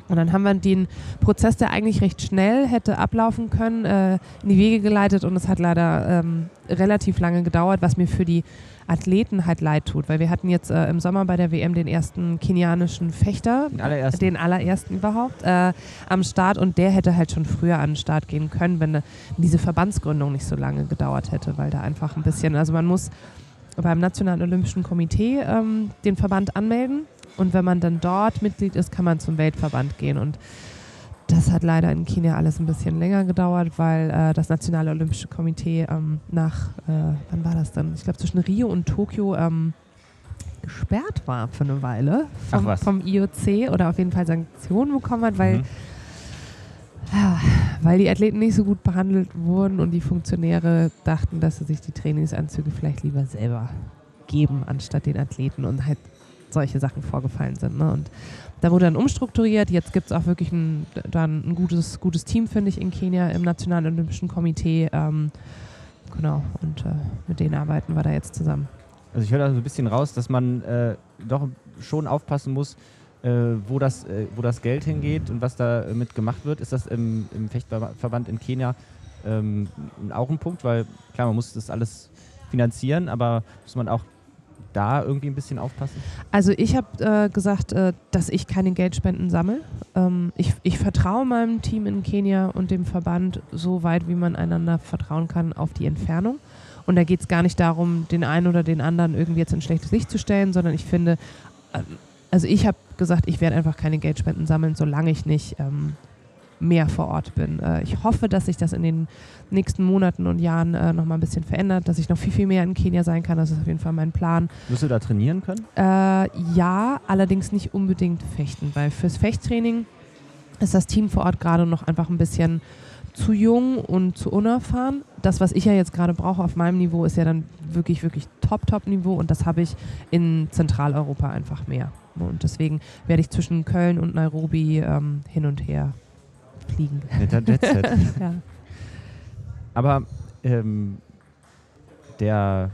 und dann haben wir den Prozess, der eigentlich recht schnell hätte ablaufen können, äh, in die Wege geleitet. Und es hat leider ähm, relativ lange gedauert, was mir für die Athleten halt leid tut, weil wir hatten jetzt äh, im Sommer bei der WM den ersten kenianischen Fechter, Den allerersten. den allerersten überhaupt, äh, am Start. Und der hätte halt schon früher an den Start gehen können, wenn, äh, diese Verbandsgründung nicht so lange gedauert hätte, weil da einfach ein bisschen, also man muss beim Nationalen Olympischen Komitee ähm, den Verband anmelden und wenn man dann dort Mitglied ist, kann man zum Weltverband gehen und das hat leider in Kenia alles ein bisschen länger gedauert, weil äh, das Nationale Olympische Komitee ähm, nach, äh, wann war das denn? Ich glaube zwischen Rio und Tokio ähm, gesperrt war für eine Weile vom, vom IOC oder auf jeden Fall Sanktionen bekommen hat, weil Mhm. Weil die Athleten nicht so gut behandelt wurden und die Funktionäre dachten, dass sie sich die Trainingsanzüge vielleicht lieber selber geben, anstatt den Athleten und halt solche Sachen vorgefallen sind. Ne? Und da wurde dann umstrukturiert. Jetzt gibt es auch wirklich ein, dann ein gutes, gutes Team, finde ich, in Kenia im Nationalen Olympischen Komitee. Ähm, genau, und äh, mit denen arbeiten wir da jetzt zusammen. Also ich höre da so ein bisschen raus, dass man äh, doch schon aufpassen muss, äh, wo, das, äh, wo das Geld hingeht und was damit gemacht wird. Ist das im, im Fechtverband in Kenia ähm, auch ein Punkt? Weil klar, man muss das alles finanzieren, aber muss man auch da irgendwie ein bisschen aufpassen? Also ich habe äh, gesagt, äh, dass ich keine Geldspenden sammle. Ähm, ich, ich vertraue meinem Team in Kenia und dem Verband so weit, wie man einander vertrauen kann, auf die Entfernung. Und da geht es gar nicht darum, den einen oder den anderen irgendwie jetzt in schlechtes Licht zu stellen, sondern ich finde, äh, also ich habe gesagt, ich werde einfach keine Geldspenden sammeln, solange ich nicht ähm, mehr vor Ort bin. Äh, ich hoffe, dass sich das in den nächsten Monaten und Jahren äh, noch mal ein bisschen verändert, dass ich noch viel, viel mehr in Kenia sein kann. Das ist auf jeden Fall mein Plan. Wirst du da trainieren können? Äh, ja, allerdings nicht unbedingt fechten, weil fürs Fechttraining ist das Team vor Ort gerade noch einfach ein bisschen zu jung und zu unerfahren. Das, was ich ja jetzt gerade brauche auf meinem Niveau, ist ja dann wirklich, wirklich Top-Top-Niveau und das habe ich in Zentraleuropa einfach mehr. Und deswegen werde ich zwischen Köln und Nairobi ähm, hin und her fliegen. Netter Jetset. ja. Aber ähm, der,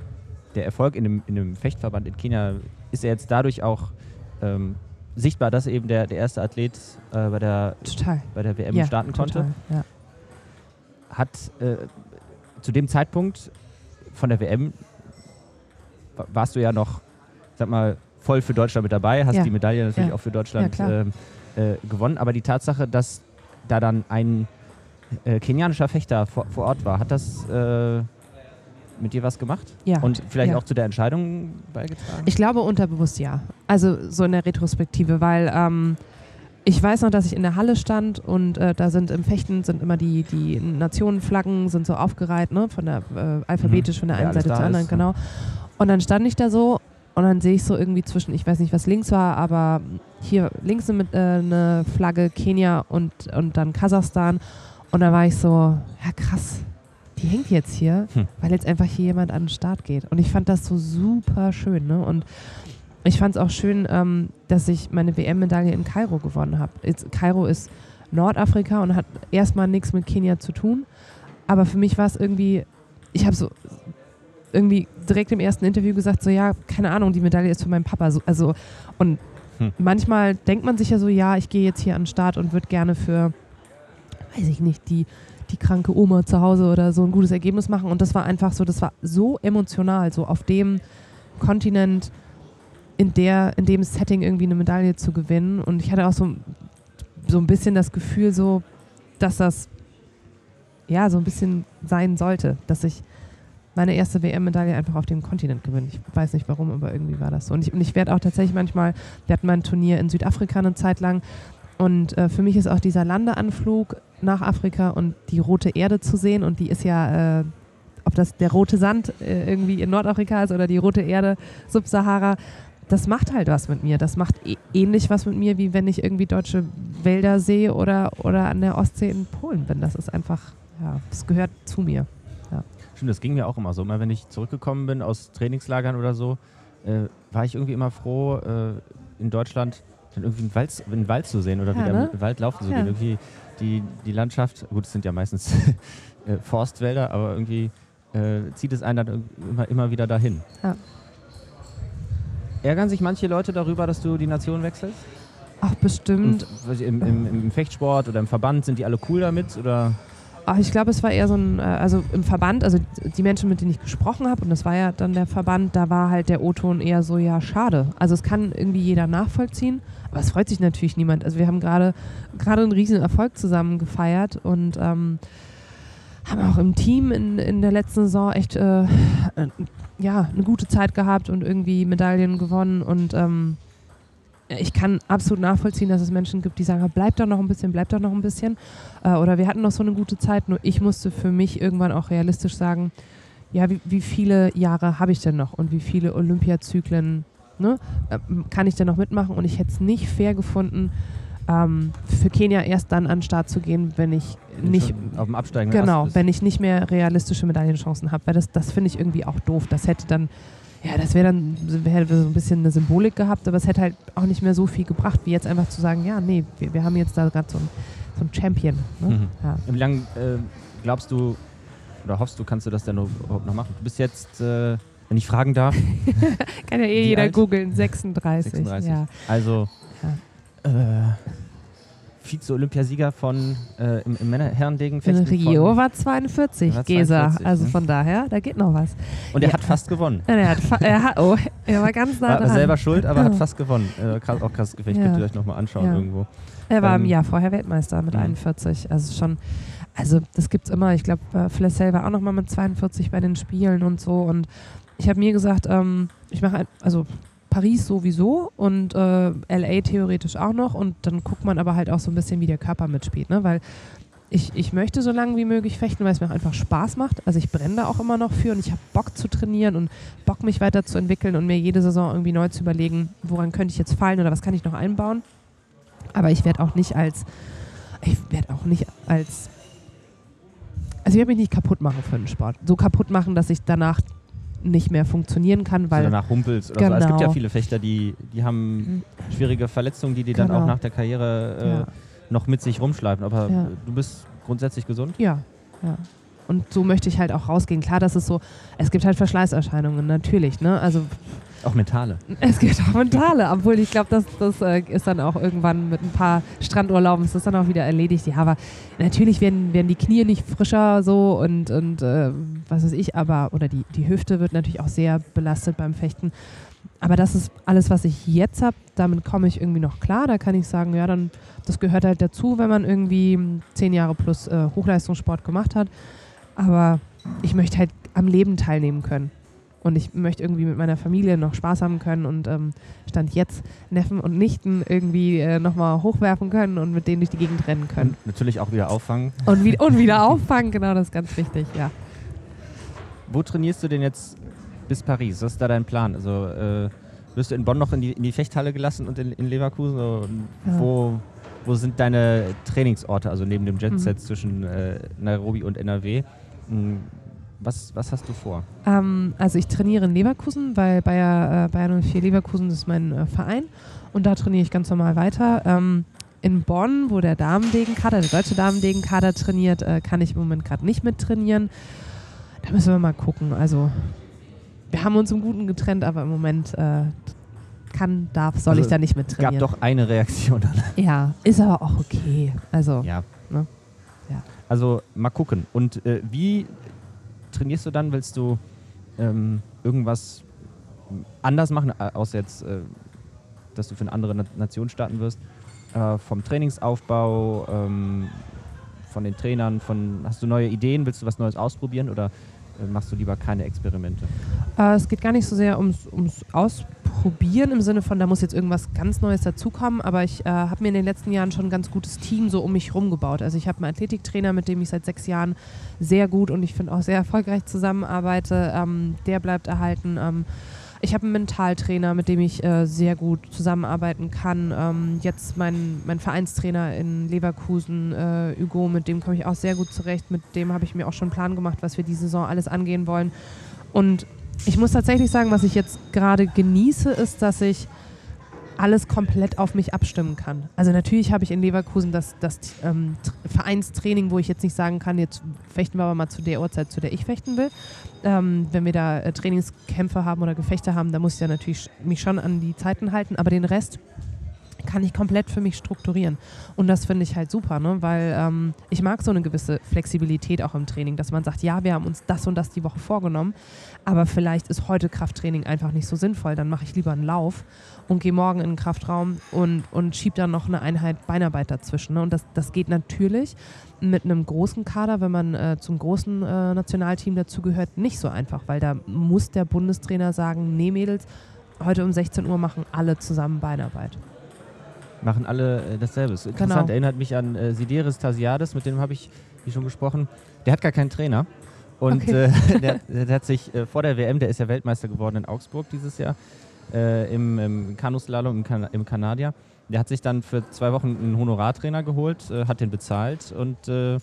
der Erfolg in dem, in dem Fechtverband in Kenia ist ja jetzt dadurch auch ähm, sichtbar, dass eben der, der erste Athlet äh, bei, der, total. bei der WM ja, starten konnte. Total, ja. Hat äh, zu dem Zeitpunkt von der WM warst du ja noch, sag mal, voll für Deutschland mit dabei, hast ja. die Medaille natürlich auch für Deutschland ähm, äh, gewonnen. Aber die Tatsache, dass da dann ein äh, kenianischer Fechter vor, vor, Ort war. Hat das äh, mit dir was gemacht? Ja. Und vielleicht ja. auch zu der Entscheidung beigetragen? Ich glaube unterbewusst ja. Also so in der Retrospektive, weil ähm, ich weiß noch, dass ich in der Halle stand und äh, da sind im Fechten sind immer die, die Nationenflaggen sind so aufgereiht, ne? Von der äh, alphabetisch mhm. von der einen Seite zur anderen, ist, genau. Und dann stand ich da so und dann sehe ich so irgendwie zwischen, ich weiß nicht, was links war, aber hier links eine, äh, eine Flagge Kenia und, und dann Kasachstan. Und da war ich so, ja krass, die hängt jetzt hier, hm. weil jetzt einfach hier jemand an den Start geht. Und ich fand das so super schön. Ne? Und ich fand es auch schön, ähm, dass ich meine WM-Medaille in Kairo gewonnen habe. Kairo ist Nordafrika und hat erstmal nichts mit Kenia zu tun. Aber für mich war es irgendwie, ich habe so irgendwie direkt im ersten Interview gesagt, so ja, keine Ahnung, die Medaille ist für meinen Papa. So, also und hm. manchmal denkt man sich ja so, ja, ich gehe jetzt hier an den Start und würde gerne für, weiß ich nicht, die die kranke Oma zu Hause oder so ein gutes Ergebnis machen. Und das war einfach so, das war so emotional, so auf dem Kontinent, in, der, in dem Setting irgendwie eine Medaille zu gewinnen. Und ich hatte auch so, so ein bisschen das Gefühl, so, dass das ja so ein bisschen sein sollte, dass ich meine erste WM-Medaille einfach auf dem Kontinent gewinnen. Ich weiß nicht warum, aber irgendwie war das so. Und ich, ich werde auch tatsächlich manchmal, wir hatten mal ein Turnier in Südafrika eine Zeit lang und äh, für mich ist auch dieser Landeanflug nach Afrika und die rote Erde zu sehen und die ist ja, äh, ob das der rote Sand äh, irgendwie in Nordafrika ist oder die rote Erde Subsahara, das macht halt was mit mir. Das macht e ähnlich was mit mir, wie wenn ich irgendwie deutsche Wälder sehe oder, oder an der Ostsee in Polen bin. Das ist einfach, ja, das gehört zu mir. Stimmt, das ging mir auch immer so. Immer wenn ich zurückgekommen bin aus Trainingslagern oder so, äh, war ich irgendwie immer froh, äh, in Deutschland dann irgendwie einen Wald, einen Wald zu sehen oder ja, wieder ne? im Wald laufen zu ja. gehen. Irgendwie die, die Landschaft, gut, es sind ja meistens äh, Forstwälder, aber irgendwie äh, zieht es einen dann immer, immer wieder dahin. Ja. Ärgern sich manche Leute darüber, dass du die Nation wechselst? Ach, bestimmt. Und, im, im, Im Fechtsport oder im Verband sind die alle cool damit? Oder? Ach, ich glaube, es war eher so ein, äh, also im Verband, also die Menschen, mit denen ich gesprochen habe, und das war ja dann der Verband, da war halt der O-Ton eher so, ja, schade. Also es kann irgendwie jeder nachvollziehen, aber es freut sich natürlich niemand. Also wir haben gerade gerade einen riesen Erfolg zusammen gefeiert und ähm, haben auch im Team in, in der letzten Saison echt äh, ja, eine gute Zeit gehabt und irgendwie Medaillen gewonnen und ähm, ich kann absolut nachvollziehen, dass es Menschen gibt, die sagen, bleib doch noch ein bisschen, bleib doch noch ein bisschen. Äh, oder wir hatten noch so eine gute Zeit, nur ich musste für mich irgendwann auch realistisch sagen, ja, wie, wie viele Jahre habe ich denn noch und wie viele Olympiazyklen ne, äh, kann ich denn noch mitmachen? Und ich hätte es nicht fair gefunden, ähm, für Kenia erst dann an den Start zu gehen, wenn ich Wenn nicht auf dem absteigenden Genau, wenn ich nicht mehr realistische Medaillenchancen habe, weil das, das finde ich irgendwie auch doof. Das hätte dann, ja, das wäre dann, hätte so ein bisschen eine Symbolik gehabt, aber es hätte halt auch nicht mehr so viel gebracht, wie jetzt einfach zu sagen, ja, nee, wir, wir haben jetzt da gerade so ein, so ein Champion. Ne? Mhm. Ja. Wie lange äh, glaubst du oder hoffst du, kannst du das denn überhaupt noch machen? Du bist jetzt, äh, wenn ich fragen darf, Kann ja eh jeder alt? googeln, 36. 36. Ja. Also äh, Vize-Olympiasieger von äh, im, im In Rio war 42, War Gesa. 42, Also ne? von daher, da geht noch was. Und er Ja. hat fast gewonnen. Ja, Er hat, fa- er hat, oh, er war ganz nah War dran. selber schuld, aber hat fast gewonnen. Äh, krass, auch krasses Gefecht, Ja. könnt ihr euch nochmal anschauen Ja. irgendwo. Er war im Ähm, Jahr vorher Weltmeister mit Mhm. 41. Also schon, also das gibt's immer. Ich glaube, äh, Flessel war auch noch mal mit 42 bei den Spielen und so. Und ich habe mir gesagt, ähm, ich mache ein, also Paris sowieso und äh, LA theoretisch auch noch. Und dann guckt man aber halt auch so ein bisschen, wie der Körper mitspielt, ne? Weil ich, ich möchte so lange wie möglich fechten, weil es mir auch einfach Spaß macht. Also ich brenne da auch immer noch für und ich habe Bock zu trainieren und Bock, mich weiterzuentwickeln und mir jede Saison irgendwie neu zu überlegen, woran könnte ich jetzt fallen oder was kann ich noch einbauen. Aber ich werde auch nicht als, ich werde auch nicht als, also ich werde mich nicht kaputt machen für den Sport. So kaputt machen, dass ich danach nicht mehr funktionieren kann, Weil weil danach humpelst oder so. Es gibt ja Genau. viele Fechter, die, die haben Mhm. schwierige Verletzungen, die die dann Genau. auch nach der Karriere äh, ja, noch mit sich rumschleifen. Aber Ja. du bist grundsätzlich gesund? ja, ja. Und so möchte ich halt auch rausgehen. Klar, das ist so, es gibt halt Verschleißerscheinungen, natürlich, ne? Also Auch mentale. Es gibt auch mentale, obwohl ich glaube, das, das äh, ist dann auch irgendwann mit ein paar Strandurlauben ist das dann auch wieder erledigt. Ja, aber natürlich werden, werden die Knie nicht frischer so und, und äh, was weiß ich, aber oder die, die Hüfte wird natürlich auch sehr belastet beim Fechten. Aber das ist alles, was ich jetzt habe, damit komme ich irgendwie noch klar. Da kann ich sagen, ja, dann das gehört halt dazu, wenn man irgendwie zehn Jahre plus äh, Hochleistungssport gemacht hat. Aber ich möchte halt am Leben teilnehmen können. Und ich möchte irgendwie mit meiner Familie noch Spaß haben können und ähm, stand jetzt Neffen und Nichten irgendwie äh, nochmal hochwerfen können und mit denen durch die Gegend rennen können. Und natürlich auch wieder auffangen. Und, wie, und wieder auffangen, genau, das ist ganz wichtig, ja. Wo trainierst du denn jetzt bis Paris? Was ist da dein Plan? Also äh, wirst du in Bonn noch in die, in die Fechthalle gelassen und in, in Leverkusen? Ja. wo, wo sind deine Trainingsorte, also neben dem Jetset Mhm. zwischen äh, Nairobi und NRW? Was, was hast du vor? Ähm, also ich trainiere in Leverkusen, weil Bayer, äh, Bayern 04 Leverkusen ist mein äh, Verein und da trainiere ich ganz normal weiter. Ähm, in Bonn, wo der Damendegenkader, der deutsche Damendegenkader trainiert, äh, kann ich im Moment gerade nicht mit trainieren. Da müssen wir mal gucken. Also wir haben uns im Guten getrennt, aber im Moment äh, kann, darf, soll Also, ich da nicht mit Es gab trainieren. doch eine Reaktion dann. Ja, ist aber auch okay. Also Ja. Ne? Ja. Also mal gucken. Und äh, wie trainierst du dann? Willst du ähm, irgendwas anders machen, außer jetzt, äh, dass du für eine andere Na Nation starten wirst? Äh, vom Trainingsaufbau, ähm, von den Trainern, von hast du neue Ideen? Willst du was Neues ausprobieren oder machst du lieber keine Experimente? Äh, es geht gar nicht so sehr ums, ums Ausprobieren im Sinne von, da muss jetzt irgendwas ganz Neues dazukommen, aber ich äh, habe mir in den letzten Jahren schon ein ganz gutes Team so um mich herum gebaut. Also ich habe einen Athletiktrainer, mit dem ich seit sechs Jahren sehr gut und ich finde auch sehr erfolgreich zusammenarbeite. Ähm, der bleibt erhalten. Ähm, ich habe einen Mentaltrainer, mit dem ich äh, sehr gut zusammenarbeiten kann. Ähm, jetzt mein, mein Vereinstrainer in Leverkusen, äh, Hugo, mit dem komme ich auch sehr gut zurecht. Mit dem habe ich mir auch schon einen Plan gemacht, was wir die Saison alles angehen wollen. Und ich muss tatsächlich sagen, was ich jetzt gerade genieße, ist, dass ich alles komplett auf mich abstimmen kann. Also natürlich habe ich in Leverkusen das, das ähm, Tr- Vereinstraining, wo ich jetzt nicht sagen kann, jetzt fechten wir aber mal zu der Uhrzeit, zu der ich fechten will. Ähm, wenn wir da äh, Trainingskämpfe haben oder Gefechte haben, da muss ich ja natürlich mich schon an die Zeiten halten, aber den Rest kann ich komplett für mich strukturieren. Und das finde ich halt super, ne? weil ähm, ich mag so eine gewisse Flexibilität auch im Training, dass man sagt, ja, wir haben uns das und das die Woche vorgenommen, aber vielleicht ist heute Krafttraining einfach nicht so sinnvoll. Dann mache ich lieber einen Lauf und gehe morgen in den Kraftraum und, und schiebe dann noch eine Einheit Beinarbeit dazwischen. Ne? Und das, das geht natürlich mit einem großen Kader, wenn man äh, zum großen äh, Nationalteam dazugehört, nicht so einfach, weil da muss der Bundestrainer sagen, nee Mädels, heute um 16 Uhr machen alle zusammen Beinarbeit. Machen alle äh, dasselbe. Ist interessant, Genau. erinnert mich an äh, Sideris Tasiades, mit dem habe ich wie schon gesprochen. Der hat gar keinen Trainer. Und Okay. äh, der, der hat sich äh, vor der WM, der ist ja Weltmeister geworden in Augsburg dieses Jahr, äh, im, im Kanuslalom, im, kan im Kanadier. Der hat sich dann für zwei Wochen einen Honorartrainer geholt, äh, hat den bezahlt und äh, äh,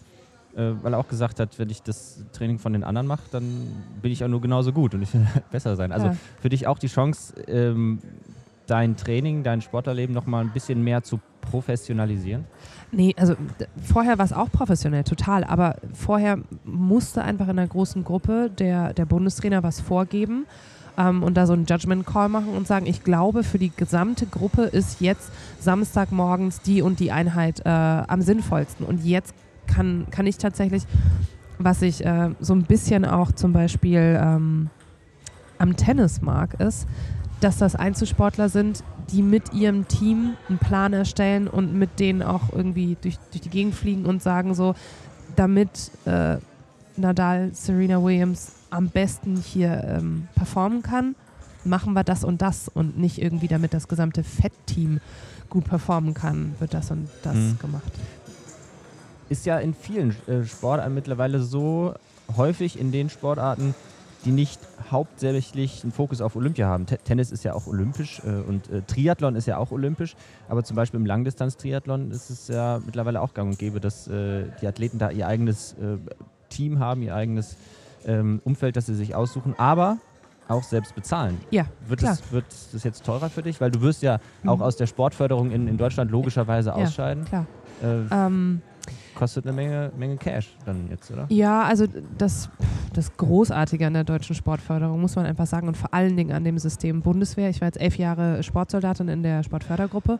weil er auch gesagt hat, wenn ich das Training von den anderen mache, dann bin ich auch nur genauso gut und ich will besser sein. Also Ja. für dich auch die Chance, ähm, dein Training, dein Sportlerleben nochmal ein bisschen mehr zu professionalisieren? Nee, also vorher war es auch professionell, total. Aber vorher musste einfach in einer großen Gruppe der, der Bundestrainer was vorgeben ähm, und da so einen Judgment Call machen und sagen, ich glaube, für die gesamte Gruppe ist jetzt Samstagmorgens die und die Einheit äh, am sinnvollsten. Und jetzt kann, kann ich tatsächlich, was ich äh, so ein bisschen auch zum Beispiel ähm, am Tennis mag, ist, dass das Einzelsportler sind, die mit ihrem Team einen Plan erstellen und mit denen auch irgendwie durch, durch die Gegend fliegen und sagen so, damit äh, Nadal, Serena Williams am besten hier ähm, performen kann, machen wir das und das und nicht irgendwie damit das gesamte Fett-Team gut performen kann, wird das und das Mhm. gemacht. Ist ja in vielen äh, Sportarten mittlerweile so häufig in den Sportarten, die nicht hauptsächlich einen Fokus auf Olympia haben. Te Tennis ist ja auch olympisch äh, und äh, Triathlon ist ja auch olympisch, aber zum Beispiel im Langdistanz-Triathlon ist es ja mittlerweile auch gang und gäbe, dass äh, die Athleten da ihr eigenes äh, Team haben, ihr eigenes ähm, Umfeld, das sie sich aussuchen, aber auch selbst bezahlen. Ja, Wird klar. das, wird das jetzt teurer für dich? Weil du wirst ja auch Mhm. aus der Sportförderung in, in Deutschland logischerweise Ja. ausscheiden. Klar. Äh, Ähm, kostet eine Menge, Menge Cash dann jetzt, oder? Ja, also das, das Großartige an der deutschen Sportförderung, muss man einfach sagen, und vor allen Dingen an dem System Bundeswehr. Ich war jetzt elf Jahre Sportsoldatin in der Sportfördergruppe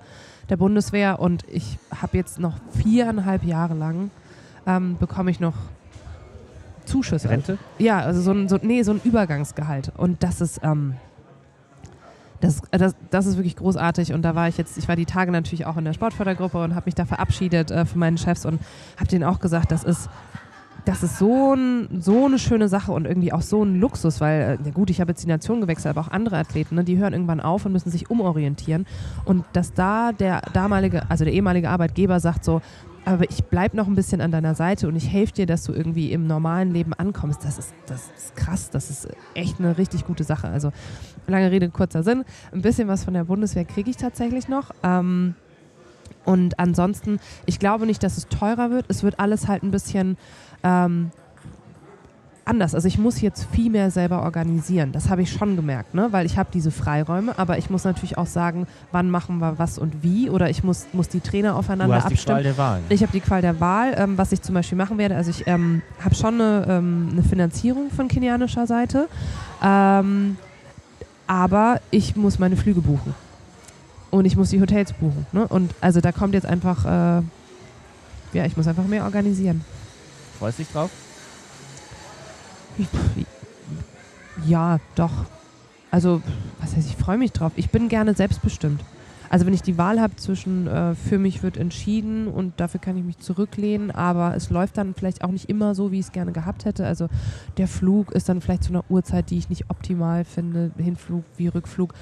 der Bundeswehr und ich habe jetzt noch viereinhalb Jahre lang ähm, bekomme ich noch Zuschüsse. Rente? Ja, also so ein, so, nee, so ein Übergangsgehalt. Und das ist, ähm, das, das, das ist wirklich großartig. Und da war ich jetzt, ich war die Tage natürlich auch in der Sportfördergruppe und habe mich da verabschiedet äh, von meinen Chefs und habe denen auch gesagt, das ist, das ist so, ein, so eine schöne Sache und irgendwie auch so ein Luxus, weil, äh, ja gut, ich habe jetzt die Nation gewechselt, aber auch andere Athleten, ne, die hören irgendwann auf und müssen sich umorientieren. Und dass da der damalige, also der ehemalige Arbeitgeber sagt so, aber ich bleibe noch ein bisschen an deiner Seite und ich helfe dir, dass du irgendwie im normalen Leben ankommst. Das ist, das ist krass, das ist echt eine richtig gute Sache. Also lange Rede, kurzer Sinn. Ein bisschen was von der Bundeswehr kriege ich tatsächlich noch. Ähm, und ansonsten, ich glaube nicht, dass es teurer wird. Es wird alles halt ein bisschen ähm, anders. Also ich muss jetzt viel mehr selber organisieren. Das habe ich schon gemerkt, ne? weil ich habe diese Freiräume, aber ich muss natürlich auch sagen, wann machen wir was und wie. Oder ich muss, muss die Trainer Du aufeinander hast die abstimmen. Qual der Wahl. Ich habe die Qual der Wahl, ähm, was ich zum Beispiel machen werde. Also ich ähm, habe schon eine, ähm, eine Finanzierung von kenianischer Seite, ähm, aber ich muss meine Flüge buchen und ich muss die Hotels buchen. Ne? Und also da kommt jetzt einfach, äh, ja, ich muss einfach mehr organisieren. Freust dich drauf? Ja, doch. Also, was heißt, ich freue mich drauf. Ich bin gerne selbstbestimmt. Also wenn ich die Wahl habe zwischen äh, für mich wird entschieden und dafür kann ich mich zurücklehnen, aber es läuft dann vielleicht auch nicht immer so, wie ich es gerne gehabt hätte. Also der Flug ist dann vielleicht zu einer Uhrzeit, die ich nicht optimal finde, Hinflug wie Rückflug.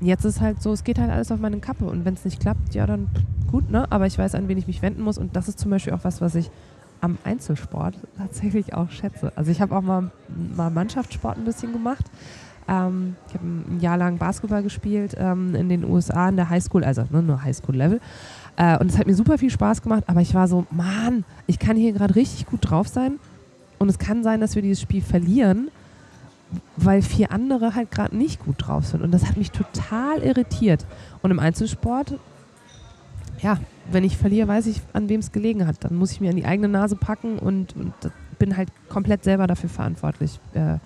Jetzt ist halt so, es geht halt alles auf meine Kappe und wenn es nicht klappt, ja dann gut, ne? Aber ich weiß, an wen ich mich wenden muss und das ist zum Beispiel auch was, was ich am Einzelsport tatsächlich auch schätze. Also ich habe auch mal, mal Mannschaftssport ein bisschen gemacht. Ähm, ich habe ein Jahr lang Basketball gespielt ähm, in den USA in der Highschool, also ne, nur Highschool-Level. Äh, und es hat mir super viel Spaß gemacht, aber ich war so, Mann, ich kann hier gerade richtig gut drauf sein. Und es kann sein, dass wir dieses Spiel verlieren, weil vier andere halt gerade nicht gut drauf sind. Und das hat mich total irritiert. Und im Einzelsport, ja, wenn ich verliere, weiß ich, an wem es gelegen hat. Dann muss ich mir an die eigene Nase packen und, und bin halt komplett selber dafür verantwortlich. Äh,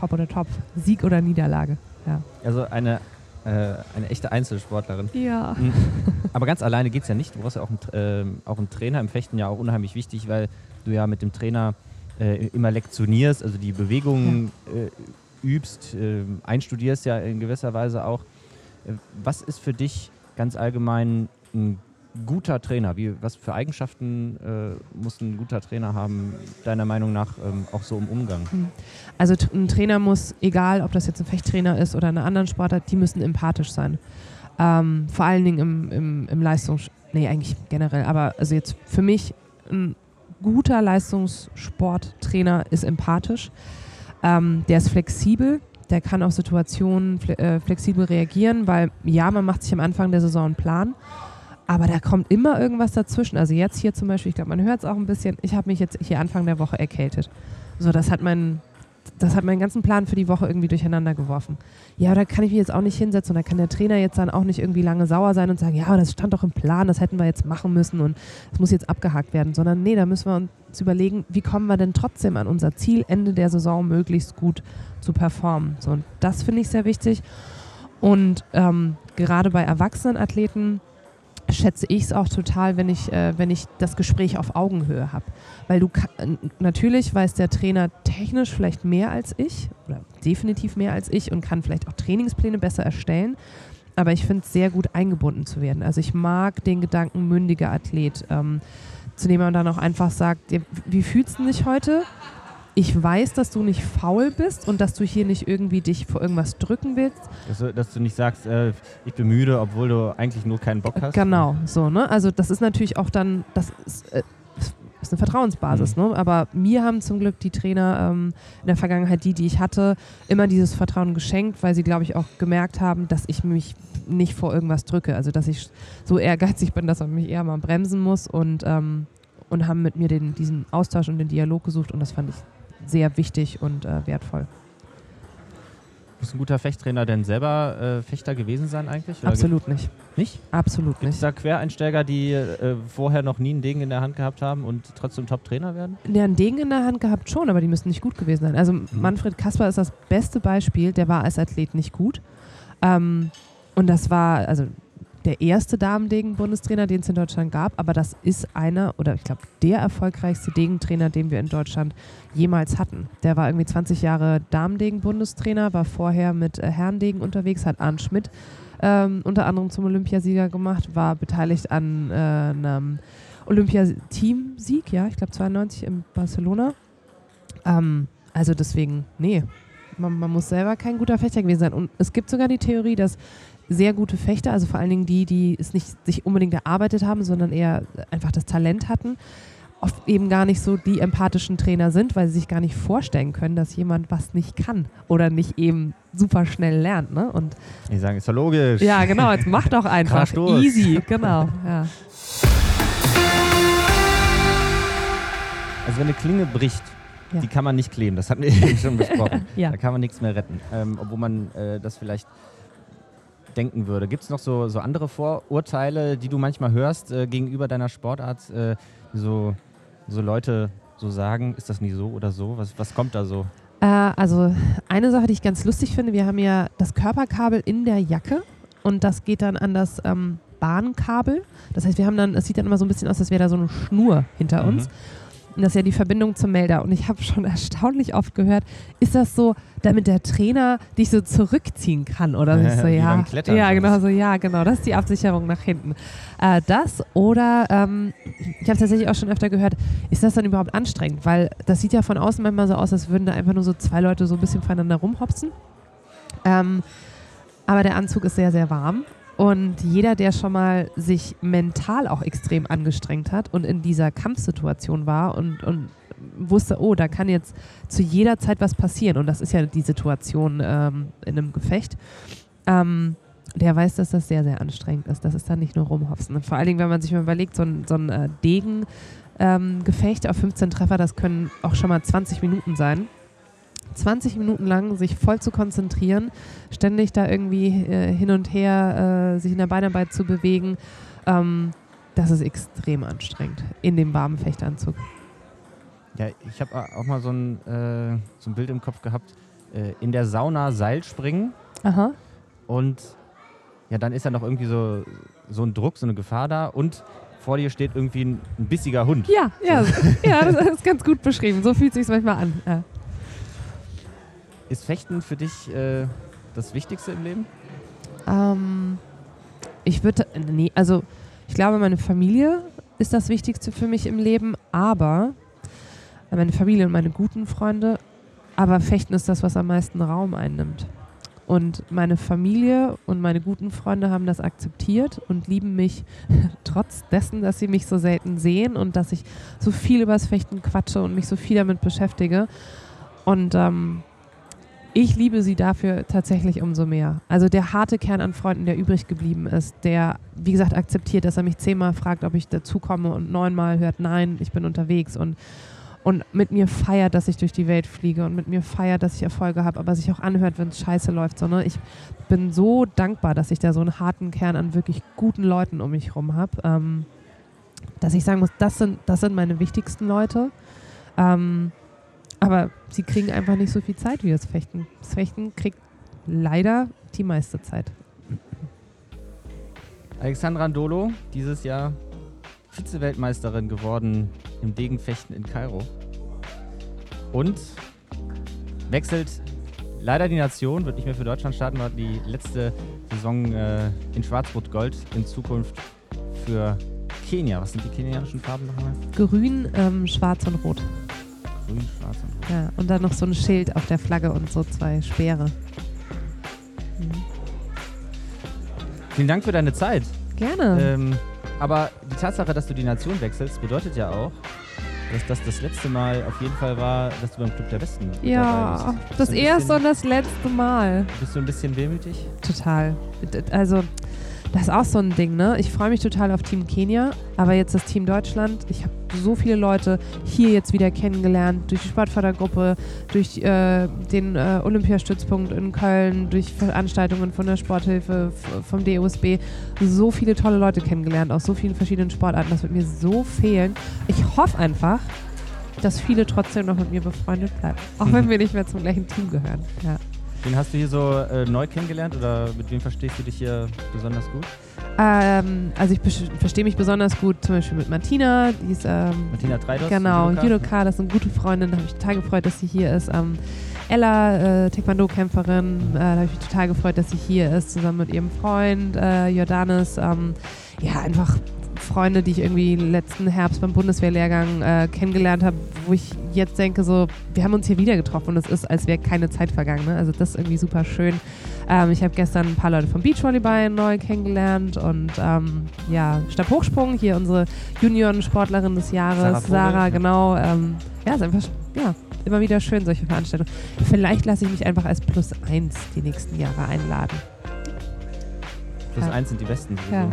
Hop oder Top, Sieg oder Niederlage. Ja. Also eine, äh, eine echte Einzelsportlerin. Ja. Mhm. Aber ganz alleine geht es ja nicht. Du brauchst ja auch einen, ähm, auch einen Trainer im Fechten ja auch unheimlich wichtig, weil du ja mit dem Trainer äh, immer lektionierst, also die Bewegungen äh, übst, äh, einstudierst ja in gewisser Weise auch. Äh, was ist für dich ganz allgemein ein guter Trainer? Wie, was für Eigenschaften äh, muss ein guter Trainer haben, deiner Meinung nach, ähm, auch so im Umgang? Also t- ein Trainer muss, egal ob das jetzt ein Fechttrainer ist oder eine anderen Sportart, die müssen empathisch sein. Ähm, vor allen Dingen im, im, im Leistungs... Nee, eigentlich generell. Aber also jetzt für mich, ein guter Leistungssporttrainer ist empathisch. Ähm, der ist flexibel. Der kann auf Situationen äh, flexibel reagieren, weil ja, man macht sich am Anfang der Saison einen Plan. Aber da kommt immer irgendwas dazwischen. Also jetzt hier zum Beispiel, ich glaube, man hört es auch ein bisschen, ich habe mich jetzt hier Anfang der Woche erkältet. So, das hat mein, das hat meinen ganzen Plan für die Woche irgendwie durcheinander geworfen. Ja, da kann ich mich jetzt auch nicht hinsetzen und da kann der Trainer jetzt dann auch nicht irgendwie lange sauer sein und sagen, ja, das stand doch im Plan, das hätten wir jetzt machen müssen und das muss jetzt abgehakt werden, sondern nee, da müssen wir uns überlegen, wie kommen wir denn trotzdem an unser Ziel, Ende der Saison möglichst gut zu performen. So, und das finde ich sehr wichtig. Und ähm, gerade bei erwachsenen Athleten schätze ich es auch total, wenn ich, äh, wenn ich das Gespräch auf Augenhöhe habe. Weil du natürlich weiß der Trainer technisch vielleicht mehr als ich oder definitiv mehr als ich und kann vielleicht auch Trainingspläne besser erstellen. Aber ich finde es sehr gut eingebunden zu werden. Also ich mag den Gedanken mündiger Athlet, ähm, zu dem man dann auch einfach sagt, wie fühlst du dich heute? Ich weiß, dass du nicht faul bist und dass du hier nicht irgendwie dich vor irgendwas drücken willst. Dass du, dass du nicht sagst, äh, ich bin müde, obwohl du eigentlich nur keinen Bock hast. Genau, so, ne? Also das ist natürlich auch dann, das ist, äh, ist eine Vertrauensbasis, mhm. ne? Aber mir haben zum Glück die Trainer ähm, in der Vergangenheit, die, die ich hatte, immer dieses Vertrauen geschenkt, weil sie, glaube ich, auch gemerkt haben, dass ich mich nicht vor irgendwas drücke. Also dass ich so ehrgeizig bin, dass man mich eher mal bremsen muss und, ähm, und haben mit mir den, diesen Austausch und den Dialog gesucht und das fand ich sehr wichtig und äh, wertvoll. Muss ein guter Fechttrainer denn selber äh, Fechter gewesen sein eigentlich? Oder Absolut nicht. Nicht? Absolut Gibt's nicht. da Quereinsteiger, die äh, vorher noch nie einen Degen in der Hand gehabt haben und trotzdem Top-Trainer werden? Ja, einen Degen in der Hand gehabt schon, aber die müssen nicht gut gewesen sein. Also mhm. Manfred Kasper ist das beste Beispiel, der war als Athlet nicht gut. Ähm, und das war, also der erste Damendegen-Bundestrainer, den es in Deutschland gab, aber das ist einer oder ich glaube der erfolgreichste Degentrainer, den wir in Deutschland jemals hatten. Der war irgendwie 20 Jahre Damendegen-Bundestrainer, war vorher mit äh, Herrendegen unterwegs, hat Arndt Schmidt ähm, unter anderem zum Olympiasieger gemacht, war beteiligt an äh, einem Olympiateam-Sieg, ja, ich glaube 92 in Barcelona. Ähm, also deswegen, nee, man, man, muss selber kein guter Fechter gewesen sein. Und es gibt sogar die Theorie, dass sehr gute Fechter, also vor allen Dingen die, die es nicht sich unbedingt erarbeitet haben, sondern eher einfach das Talent hatten, oft eben gar nicht so die empathischen Trainer sind, weil sie sich gar nicht vorstellen können, dass jemand was nicht kann oder nicht eben super schnell lernt. Ne? Und die sagen, ist doch logisch. Ja, genau, jetzt mach doch einfach. Easy, genau. Ja. Also wenn eine Klinge bricht, ja. die kann man nicht kleben, das hatten wir eben schon besprochen. ja. Da kann man nichts mehr retten. Ähm, obwohl man äh, das vielleicht denken würde. Gibt es noch so, so andere Vorurteile, die du manchmal hörst äh, gegenüber deiner Sportart? Äh, so, so Leute so sagen, ist das nie so oder so? Was, was kommt da so? Äh, also eine Sache, die ich ganz lustig finde, wir haben ja das Körperkabel in der Jacke und das geht dann an das ähm, Bahnkabel. Das heißt, wir haben dann, es sieht dann immer so ein bisschen aus, als wäre da so eine Schnur hinter mhm. uns. Und das ist ja die Verbindung zum Melder. Und ich habe schon erstaunlich oft gehört, ist das so, damit der Trainer dich so zurückziehen kann? Oder ja, so, ja, ja, genau, so, ja, genau, das ist die Absicherung nach hinten. Äh, das oder, ähm, ich habe tatsächlich auch schon öfter gehört, ist das dann überhaupt anstrengend? Weil das sieht ja von außen manchmal so aus, als würden da einfach nur so zwei Leute so ein bisschen voneinander rumhopsen. Ähm, aber der Anzug ist sehr, sehr warm und jeder, der schon mal sich mental auch extrem angestrengt hat und in dieser Kampfsituation war und, und wusste, oh, da kann jetzt zu jeder Zeit was passieren. Und das ist ja die Situation ähm, in einem Gefecht. Ähm, der weiß, dass das sehr, sehr anstrengend ist. Das ist dann nicht nur rumhopsen. Und vor allen Dingen, wenn man sich mal überlegt, so ein, so ein äh, Degen-Gefecht ähm, auf 15 Treffer, das können auch schon mal 20 Minuten sein. 20 Minuten lang sich voll zu konzentrieren, ständig da irgendwie äh, hin und her äh, sich in der Beinarbeit zu bewegen, ähm, das ist extrem anstrengend in dem warmen Fechtanzug. Ja, ich habe auch mal so ein, äh, so ein Bild im Kopf gehabt, äh, in der Sauna Seil springen. Aha. Und ja, dann ist ja noch irgendwie so, so ein Druck, so eine Gefahr da und vor dir steht irgendwie ein, ein bissiger Hund. Ja, ja, ja, das ist ganz gut beschrieben. So fühlt es sich manchmal an. Ja. Ist Fechten für dich äh, das Wichtigste im Leben? Ähm, ich würde, nee, also ich glaube, meine Familie ist das Wichtigste für mich im Leben, aber meine Familie und meine guten Freunde, aber Fechten ist das, was am meisten Raum einnimmt. Und meine Familie und meine guten Freunde haben das akzeptiert und lieben mich trotz dessen, dass sie mich so selten sehen und dass ich so viel über das Fechten quatsche und mich so viel damit beschäftige. Und ähm, ich liebe sie dafür tatsächlich umso mehr. Also der harte Kern an Freunden, der übrig geblieben ist, der, wie gesagt, akzeptiert, dass er mich zehnmal fragt, ob ich dazukomme und neunmal hört, nein, ich bin unterwegs und, und mit mir feiert, dass ich durch die Welt fliege und mit mir feiert, dass ich Erfolge habe, aber sich auch anhört, wenn es scheiße läuft. So, ne? Ich bin so dankbar, dass ich da so einen harten Kern an wirklich guten Leuten um mich herum habe, ähm, dass ich sagen muss, das sind, das sind meine wichtigsten Leute. Ähm, aber sie kriegen einfach nicht so viel Zeit wie das Fechten. Das Fechten kriegt leider die meiste Zeit. Alexandra Ndolo, dieses Jahr Vize-Weltmeisterin geworden im Degenfechten in Kairo. Und wechselt leider die Nation, wird nicht mehr für Deutschland starten, war die letzte Saison äh, in Schwarz-Rot-Gold, in Zukunft für Kenia. Was sind die kenianischen Farben nochmal? Grün, ähm, Schwarz und Rot. Grün, Schwarz und Rot. Ja, und dann noch so ein Schild auf der Flagge und so zwei Speere. Mhm. Vielen Dank für deine Zeit. Gerne. Ähm, aber die Tatsache, dass du die Nation wechselst, bedeutet ja auch, dass das das letzte Mal auf jeden Fall war, dass du beim Club der Besten ja, dabei bist. Bist das erste und das letzte Mal. Bist du ein bisschen wehmütig? Total. Also, das ist auch so ein Ding, ne? Ich freue mich total auf Team Kenia, aber jetzt das Team Deutschland. Ich habe so viele Leute hier jetzt wieder kennengelernt, durch die Sportfördergruppe, durch äh, den äh, Olympiastützpunkt in Köln, durch Veranstaltungen von der Sporthilfe, vom DOSB. So viele tolle Leute kennengelernt, aus so vielen verschiedenen Sportarten. Das wird mir so fehlen. Ich hoffe einfach, dass viele trotzdem noch mit mir befreundet bleiben. Auch wenn wir nicht mehr zum gleichen Team gehören. Ja. Wen hast du hier so äh, neu kennengelernt oder mit wem verstehst du dich hier besonders gut? Ähm, also ich verstehe mich besonders gut zum Beispiel mit Martina, die ist ähm, Martina Dreidos? genau Judoka? Judoka, das ist eine gute Freundin, da habe ich total gefreut, dass sie hier ist. Ähm, Ella, äh, Taekwondo-Kämpferin, äh, da habe ich mich total gefreut, dass sie hier ist, zusammen mit ihrem Freund äh, Jordanes. Ähm, ja, einfach Freunde, die ich irgendwie letzten Herbst beim Bundeswehrlehrgang äh, kennengelernt habe, wo ich jetzt denke, so, wir haben uns hier wieder getroffen und es ist, als wäre keine Zeit vergangen. Ne? Also das ist irgendwie super schön. Ähm, ich habe gestern ein paar Leute vom Beachvolleyball neu kennengelernt und ähm, ja, Stabhochsprung, hier unsere Junioren-Sportlerin des Jahres, Sarah Sarah, genau. Ähm, ja, ist einfach, ja, immer wieder schön, solche Veranstaltungen. Vielleicht lasse ich mich einfach als Plus eins die nächsten Jahre einladen. Plus Ja. eins sind die Besten. Ja.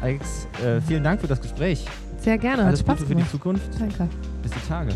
Alex, äh, vielen Dank für das Gespräch. Sehr gerne. Alles Gute für die Zukunft. Danke. Bis die Tage.